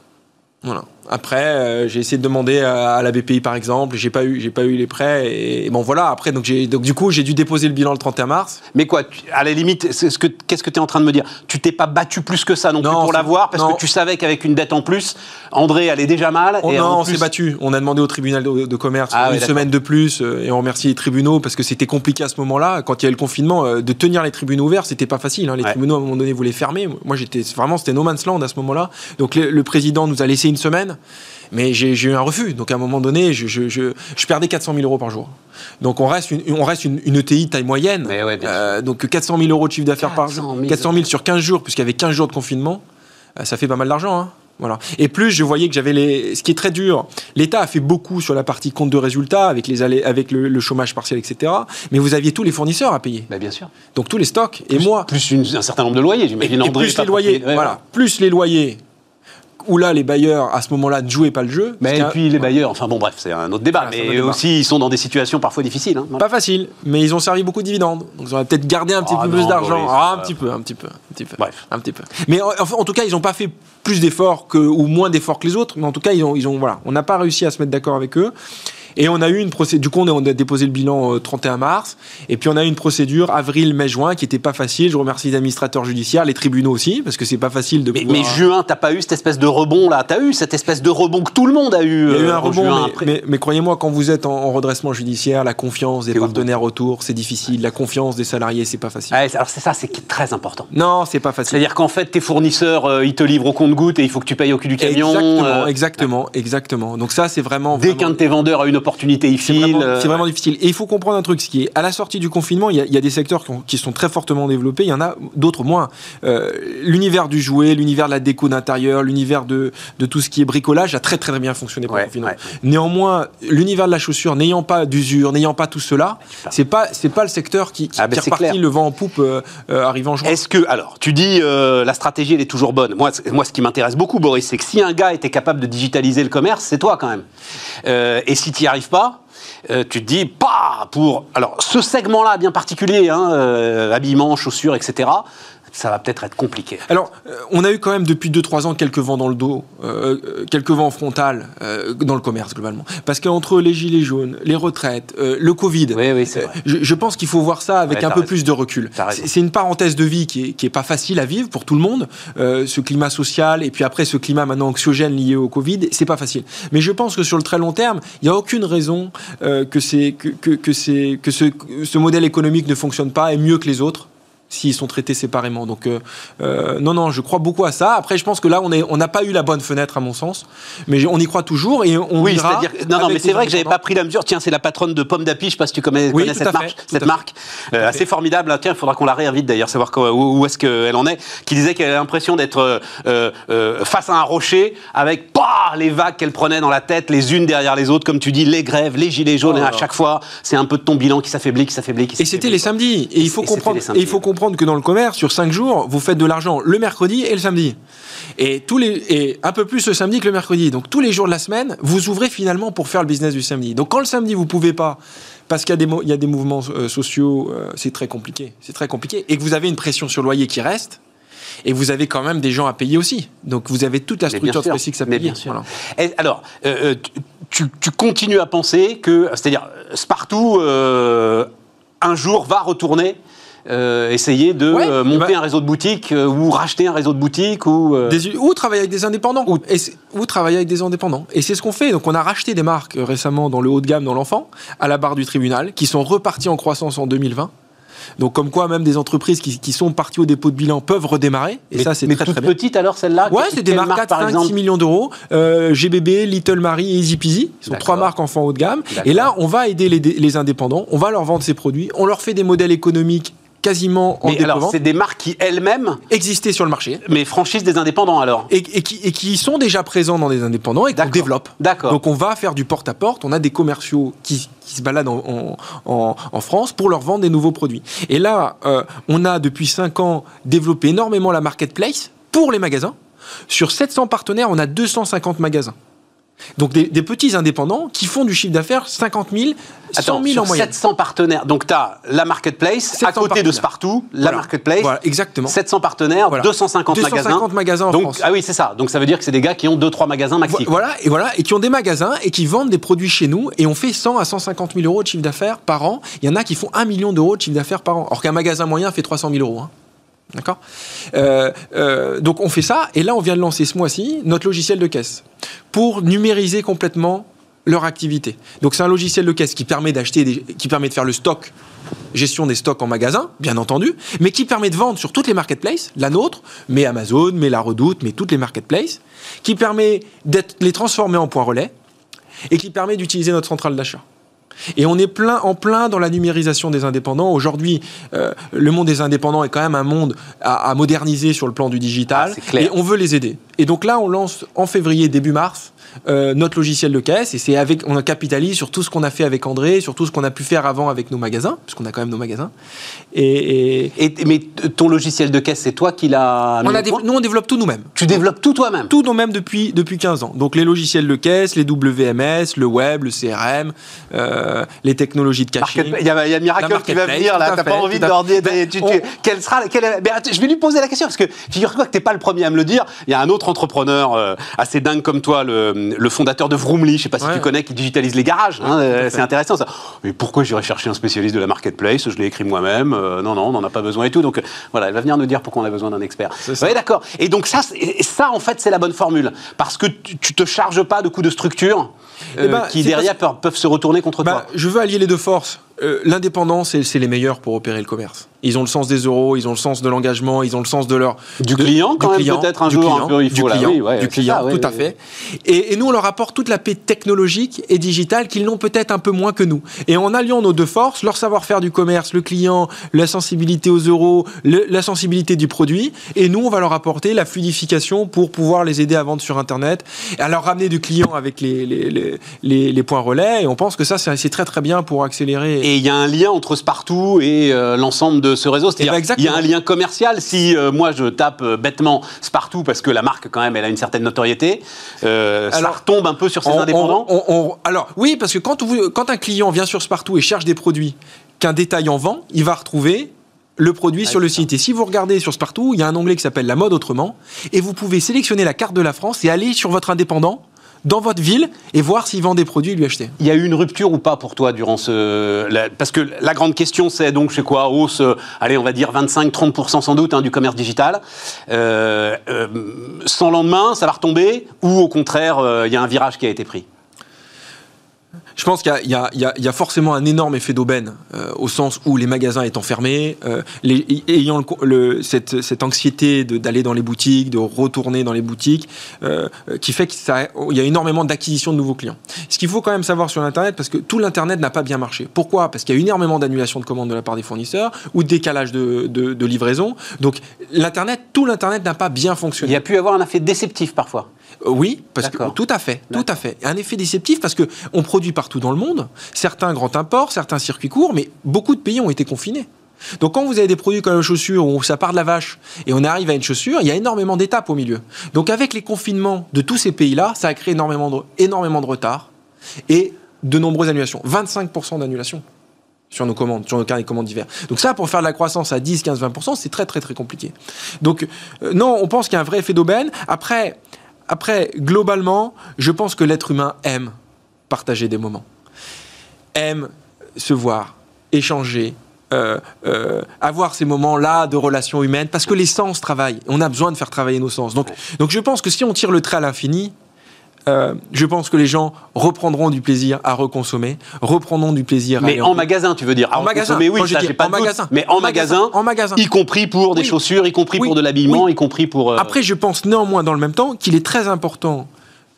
Voilà. Après, euh, j'ai essayé de demander à, à la BPI par exemple, j'ai pas eu, j'ai pas eu les prêts et, bon voilà. Après, donc du coup, j'ai dû déposer le bilan le 31 mars. Mais quoi, tu- à la limite, qu'est-ce que tu es en train de me dire? Tu t'es pas battu plus que ça non, plus Non, pour c'est- l'avoir parce non. que tu savais qu'avec une dette en plus, André allait déjà mal. On, et non, on plus, s'est battu. On a demandé au tribunal de, de commerce Ah une semaine de plus euh, et on remercie les tribunaux parce que c'était compliqué à ce moment-là. Quand il y a eu le confinement, euh, de tenir les tribunaux ouverts, c'était pas facile. hein. Les Ouais. tribunaux à un moment donné voulaient fermer. Moi, j'étais vraiment, c'était no man's land à ce moment-là. Donc le, le président nous a laissé une semaine. Mais j'ai eu un refus. Donc à un moment donné, je, je, je, je perdais 400 000 euros par jour. Donc on reste une, on reste une, une ETI taille moyenne. Ouais, Euh, donc 400 000 euros de chiffre d'affaires par 400 jour. 000. 400 000 sur 15 jours, puisqu'il y avait 15 jours de confinement. Euh, ça fait pas mal d'argent. Hein. Voilà. Et plus je voyais que j'avais les. Ce qui est très dur, l'État a fait beaucoup sur la partie compte de résultats, avec, les allées- avec le, le chômage partiel, etc. Mais vous aviez tous les fournisseurs à payer. Bah, bien sûr. Donc tous les stocks. Et moi, Plus une- un certain nombre de loyers, et, j'imagine. et André plus les loyers. Ouais, voilà, plus les loyers où là, les bailleurs, à ce moment-là, ne jouaient pas le jeu. Mais et puis les bailleurs, enfin bon bref, c'est un autre débat. Voilà, mais autre débat. aussi, ils sont dans des situations parfois difficiles. hein. Pas facile, mais ils ont servi beaucoup de dividendes. Donc ils auraient peut-être gardé un petit Ah peu non, plus d'argent. Ah, un euh, petit peu, un petit peu, un petit peu. Bref. Un petit peu. Mais en, enfin, en tout cas, ils n'ont pas fait plus d'efforts que, ou moins d'efforts que les autres. Mais en tout cas, ils ont, ils ont, voilà, on n'a pas réussi à se mettre d'accord avec eux. Et on a eu une procédure. Du coup, on a, on a déposé le bilan euh, 31 mars. Et puis, on a eu une procédure avril, mai, juin qui n'était pas facile. Je remercie les administrateurs judiciaires, les tribunaux aussi, parce que c'est pas facile de Mais, pouvoir- mais juin, t'as pas eu cette espèce de rebond là? T'as eu cette espèce de rebond que tout le monde a eu. Il y a eu euh, un rebond, juin mais, après. mais- mais croyez-moi, quand vous êtes en, en redressement judiciaire, la confiance des partenaires autour, c'est difficile. La confiance des salariés, c'est pas facile. Ouais, alors c'est ça, c'est très important. Non, c'est pas facile. C'est-à-dire qu'en fait, tes fournisseurs, euh, ils te livrent au compte-goutte et il faut que tu payes au cul du camion. Exactement, euh, exactement, exactement. Donc ça, c'est vraiment. Dès vraiment- qu'un de tes vendeurs a une opportunité, il c'est file. vraiment, euh, c'est vraiment difficile. Et il faut comprendre un truc, ce qui est à la sortie du confinement, il y a, il y a des secteurs qui, ont- qui sont très fortement développés, il y en a d'autres moins. Euh, l'univers du jouet, l'univers de la déco d'intérieur, l'univers de, de tout ce qui est bricolage a très très bien fonctionné pendant Ouais, le confinement. ouais. Néanmoins, l'univers de la chaussure, n'ayant pas d'usure, n'ayant pas tout cela, c'est pas c'est pas le secteur qui, qui, Ah ben, qui clair. le vent en poupe euh, euh, arrivant en juin. Est-ce que, alors, tu dis la stratégie, elle est toujours bonne. Moi, moi ce qui m'intéresse beaucoup, Boris, c'est que si un gars était capable de digitaliser le commerce, c'est toi quand même. Et si tu pas, euh, tu te dis, pas pour. Alors, ce segment-là, bien particulier, hein, euh, habillement, chaussures, etc., ça va peut-être être compliqué. Alors, euh, on a eu quand même depuis 2-3 ans quelques vents dans le dos, euh, euh, quelques vents en frontal euh, dans le commerce globalement. Parce qu'entre les gilets jaunes, les retraites, euh, le Covid, Oui, oui, vrai. je, je pense qu'il faut voir ça avec Ouais, un peu raison. plus de recul. C'est une parenthèse de vie qui est, qui est pas facile à vivre pour tout le monde. Ce climat social et puis après ce climat maintenant anxiogène lié au Covid, c'est pas facile. Mais je pense que sur le très long terme, il n'y a aucune raison que, que, que, que, que ce, ce modèle économique ne fonctionne pas et mieux que les autres s'ils sont traités séparément. Donc, euh, euh, non, non, je crois beaucoup à ça. Après, je pense que là, on n'a pas eu la bonne fenêtre, à mon sens. Mais on y croit toujours et on Oui, ira. Non, non, mais c'est vrai que j'avais pas pris la mesure. Tiens, c'est la patronne de Pomme d'Api, je sais pas si tu connais, Oui, connais tout cette fait, marque. Cette marque euh, assez formidable. Tiens, il faudra qu'on la réinvite d'ailleurs, savoir quoi- où, où est-ce qu'elle en est. Qui disait qu'elle a l'impression d'être euh, face à un rocher avec pas les vagues qu'elle prenait dans la tête, les unes derrière les autres, comme tu dis, les grèves, les gilets jaunes. Oh et à chaque fois, c'est un peu de ton bilan qui s'affaiblit, qui s'affaiblit, Et c'était les samedis. Et il faut comprendre. Et il faut. Comprendre que dans le commerce, sur 5 jours, vous faites de l'argent le mercredi et le samedi. Et tous les et un peu plus le samedi que le mercredi. Donc tous les jours de la semaine, vous ouvrez finalement pour faire le business du samedi. Donc quand le samedi vous pouvez pas parce qu'il y a des mo- il y a des mouvements euh, sociaux, euh, c'est très compliqué. C'est très compliqué et que vous avez une pression sur le loyer qui reste. Et vous avez quand même des gens à payer aussi. Donc vous avez toute la structure de Flexix à payer. bien sûr. Voilà. Alors, euh, euh, tu, tu continues à penser que, c'est-à-dire, Spartoo, euh, un jour, va retourner euh, essayer de Ouais, euh, monter bah- un réseau de boutiques euh, ou racheter un réseau de boutiques ou. euh, Des- ou travailler avec des indépendants. Ou, et c'est- ou travailler avec des indépendants. Et c'est ce qu'on fait. Donc on a racheté des marques récemment dans le haut de gamme, dans l'enfant, à la barre du tribunal, qui sont reparties en croissance en 2020. Donc comme quoi même des entreprises qui, qui sont parties au dépôt de bilan peuvent redémarrer. Et mais, ça c'est très très bien. petite alors celle-là Ouais, c'est des marques marque, 4, par 5, exemple 6 millions d'euros. Euh, GBB, Little Mary et Easy Peasy. Ce sont trois marques enfants haut de gamme. Et là, on va aider les, les indépendants. On va leur vendre ces produits. On leur fait des modèles économiques quasiment en Mais alors, déploiement. c'est des marques qui elles-mêmes, Exister sur le marché. mais franchissent des indépendants alors. Et, et qui, et qui sont déjà présents dans des indépendants et qu'on développe. D'accord. Donc on va faire du porte-à-porte. On a des commerciaux qui, qui se baladent en, en- en- en France pour leur vendre des nouveaux produits. Et là, euh, on a depuis 5 ans développé énormément la marketplace pour les magasins. Sur 700 partenaires, on a 250 magasins. Donc des, des petits indépendants qui font du chiffre d'affaires 50 000, 100 Attends, 000 sur en moyenne. 700 partenaires. Donc, tu as la marketplace, à 700 côté de. Spartoo, la Voilà. marketplace, Voilà, exactement. 700 partenaires, Voilà. 250, 250 magasins en Donc, France. Ah oui, c'est ça. Donc, ça veut dire que c'est des gars qui ont 2-3 magasins maxi. Vo- Voilà, et voilà, et qui ont des magasins et qui vendent des produits chez nous et on fait 100 à 150 000 euros de chiffre d'affaires par an. Il y en a qui font 1 million d'euros de chiffre d'affaires par an. Or qu'un magasin moyen fait 300 000 euros. hein. D'accord? Euh, euh, Donc on fait ça et là on vient de lancer ce mois-ci notre logiciel de caisse pour numériser complètement leur activité. Donc c'est un logiciel de caisse qui permet d'acheter, des- qui permet de faire le stock, gestion des stocks en magasin, bien entendu, mais qui permet de vendre sur toutes les marketplaces, la nôtre, mais Amazon, mais la Redoute, mais toutes les marketplaces, qui permet de les transformer en point relais et qui permet d'utiliser notre centrale d'achat. Et on est plein, en plein dans la numérisation des indépendants. Aujourd'hui, euh, le monde des indépendants est quand même un monde à, à moderniser sur le plan du digital. Ah, et on veut les aider. Et donc là, on lance en février, début mars, euh, notre logiciel de caisse et c'est avec on capitalise sur tout ce qu'on a fait avec André, sur tout ce qu'on a pu faire avant avec nos magasins, puisqu'on a quand même nos magasins. Et, et- Et, mais ton logiciel de caisse, c'est toi qui l'as nous on développe tout nous-mêmes. Tu développes tout toi-même Tout nous-mêmes depuis, depuis 15 ans. Donc les logiciels de caisse, les WMS, le web, le CRM, euh, les technologies de caching. Il y a, il y a Miracle qui va venir là. T'as pas envie de leur dire. tu- tu- On- quelle sera, quelle- attends, je vais lui poser la question parce que figure-toi que t'es pas le premier à me le dire. Il y a un autre entrepreneur euh, assez dingue comme toi, le, le fondateur de Vroomly. Je sais pas si Ouais. tu connais, qui digitalise les garages. hein, euh, c'est intéressant ça. Mais pourquoi j'irais chercher un spécialiste de la marketplace? Je l'ai écrit moi-même. Euh, non, non, on n'en a pas besoin et tout. Donc euh, voilà, elle va venir nous dire pourquoi on a besoin d'un expert. Oui, d'accord. Et donc ça, ça en fait, c'est la bonne formule parce que tu, tu te charges pas de coûts de structure euh, Eh ben, qui derrière peuvent, peuvent se retourner contre Bah, toi. je veux allier les deux forces. Euh, L'indépendance, c'est les meilleurs pour opérer le commerce. Ils ont le sens des euros, ils ont le sens de l'engagement, ils ont le sens de leur Du de- client, quand du même, peut-être, un du jour, un peu, il du faut là, client, oui, ouais, du client, ça, tout à fait. Et, et nous, on leur apporte toute la paix technologique et digitale qu'ils n'ont peut-être un peu moins que nous. Et en alliant nos deux forces, leur savoir-faire du commerce, le client, la sensibilité aux euros, le- la sensibilité du produit, et nous, on va leur apporter la fluidification pour pouvoir les aider à vendre sur Internet, et à leur ramener du client avec les, les, les, les- les points relais. Et on pense que ça, c'est très très bien pour accélérer. Et il y a un lien entre Spartoo et euh, l'ensemble de ce réseau. C'est-à-dire, ben, il y a un lien commercial. Si euh, moi je tape euh, bêtement Spartoo parce que la marque quand même elle a une certaine notoriété, euh, ça Alors, retombe un peu sur ces On- indépendants. on- on- on- alors oui, parce que quand, vous- quand un client vient sur Spartoo et cherche des produits qu'un détaillant vend, il va retrouver le produit sur le site. Et si vous regardez sur Spartoo, il y a un onglet qui s'appelle La mode autrement, et vous pouvez sélectionner la carte de la France et aller sur votre indépendant dans votre ville et voir s'il vend des produits et lui acheter. Il y a eu une rupture ou pas pour toi durant ce. parce que la grande question, c'est donc, sais quoi, hausse, euh, allez, on va dire 25-30% sans doute hein, du commerce digital. Euh, euh, sans lendemain, ça va retomber ou au contraire, il y a un virage qui a été pris? Je pense qu'il y a- il il il forcément un énorme effet d'aubaine, euh, au sens où les magasins étant fermés, euh, ayant cette, anxiété d'aller dans les boutiques, de retourner dans les boutiques, euh, qui fait qu'il y a énormément d'acquisition de nouveaux clients. Ce qu'il faut quand même savoir sur l'Internet, parce que tout l'Internet n'a pas bien marché. Pourquoi? Parce qu'il y a énormément d'annulations de commandes de la part des fournisseurs ou de décalage de, livraison. Donc l'Internet, tout l'Internet n'a pas bien Il fonctionné. y a pu avoir un effet déceptif parfois. Euh, Oui, parce que tout à fait, tout à fait. Un effet déceptif parce que on produit partout dans le monde, certains grands imports, certains circuits courts, mais beaucoup de pays ont été confinés. Donc quand vous avez des produits comme la chaussure où ça part de la vache et on arrive à une chaussure, il y a énormément d'étapes au milieu. Donc avec les confinements de tous ces pays-là, ça a créé énormément de, énormément de retard et de nombreuses annulations. 25% d'annulations sur nos commandes, sur nos carnets de commandes d'hiver. Donc ça, pour faire de la croissance à 10, 15, 20%, c'est très très très compliqué. Donc euh, non, on pense qu'il y a un vrai effet d'aubaine. Après, après, globalement, je pense que l'être humain aime partager des moments, aime se voir, échanger, euh, euh, avoir ces moments-là de relations humaines, parce que les sens travaillent. On a besoin de faire travailler nos sens. Donc, donc je pense que si on tire le trait à l'infini, euh, je pense que les gens reprendront du plaisir à reconsommer, reprendront du plaisir à Mais en magasin, tu veux dire En magasin. Mais oui, Quand je dis pas en doute. magasin. Mais en magasin. magasin, En magasin. y compris pour des chaussures, y compris Oui. pour de l'habillement, Oui. y compris pour. euh, Après, je pense néanmoins dans le même temps qu'il est très important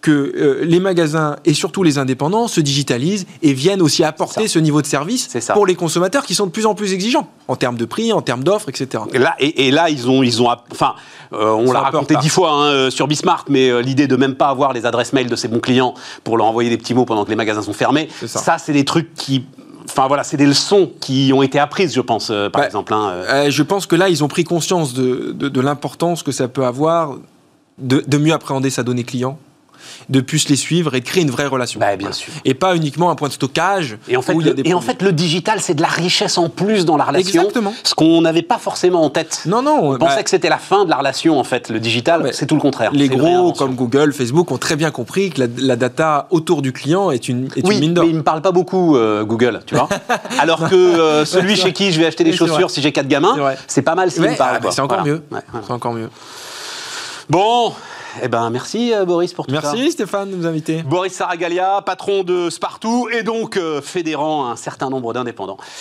que euh, les magasins et surtout les indépendants se digitalisent et viennent aussi apporter ce niveau de service pour les consommateurs qui sont de plus en plus exigeants en termes de prix, en termes d'offres, etc. Et Là, et, et là, ils ont, ils ont, enfin, euh, on l'a raconté dix fois hein, euh, sur Bismart, mais euh, l'idée de même pas avoir les adresses mail de ses bons clients pour leur envoyer des petits mots pendant que les magasins sont fermés, ça. c'est des trucs qui, enfin voilà, c'est des leçons qui ont été apprises, je pense, euh, par Bah, exemple. hein, euh. Euh, je pense que là, ils ont pris conscience de, de- de l'importance que ça peut avoir de, de mieux appréhender sa donnée client, de plus les suivre et de créer une vraie relation. Bah, bien sûr. Et pas uniquement un point de stockage. Et en, fait, où il y a le, des et en fait, le digital, c'est de la richesse en plus dans la relation. Exactement. Ce qu'on n'avait pas forcément en tête. Non, non. On bah, pensait que c'était la fin de la relation, en fait. Le digital, Ouais. c'est tout le contraire. Les gros comme Google, Facebook ont très bien compris que la, la data autour du client est une, est Oui, une mine d'or. mais il me parle pas beaucoup euh, Google, tu vois. Alors que euh, celui chez qui je vais acheter des chaussures si j'ai quatre gamins, C'est pas mal s'il Ouais, me parle. ah, bah, c'est encore Voilà. mieux. Ouais. C'est encore mieux. Bon, eh ben merci euh, Boris pour tout ça. Merci Stéphane de nous inviter. Boris Saragalia, patron de Spartoo et donc euh, fédérant un certain nombre d'indépendants.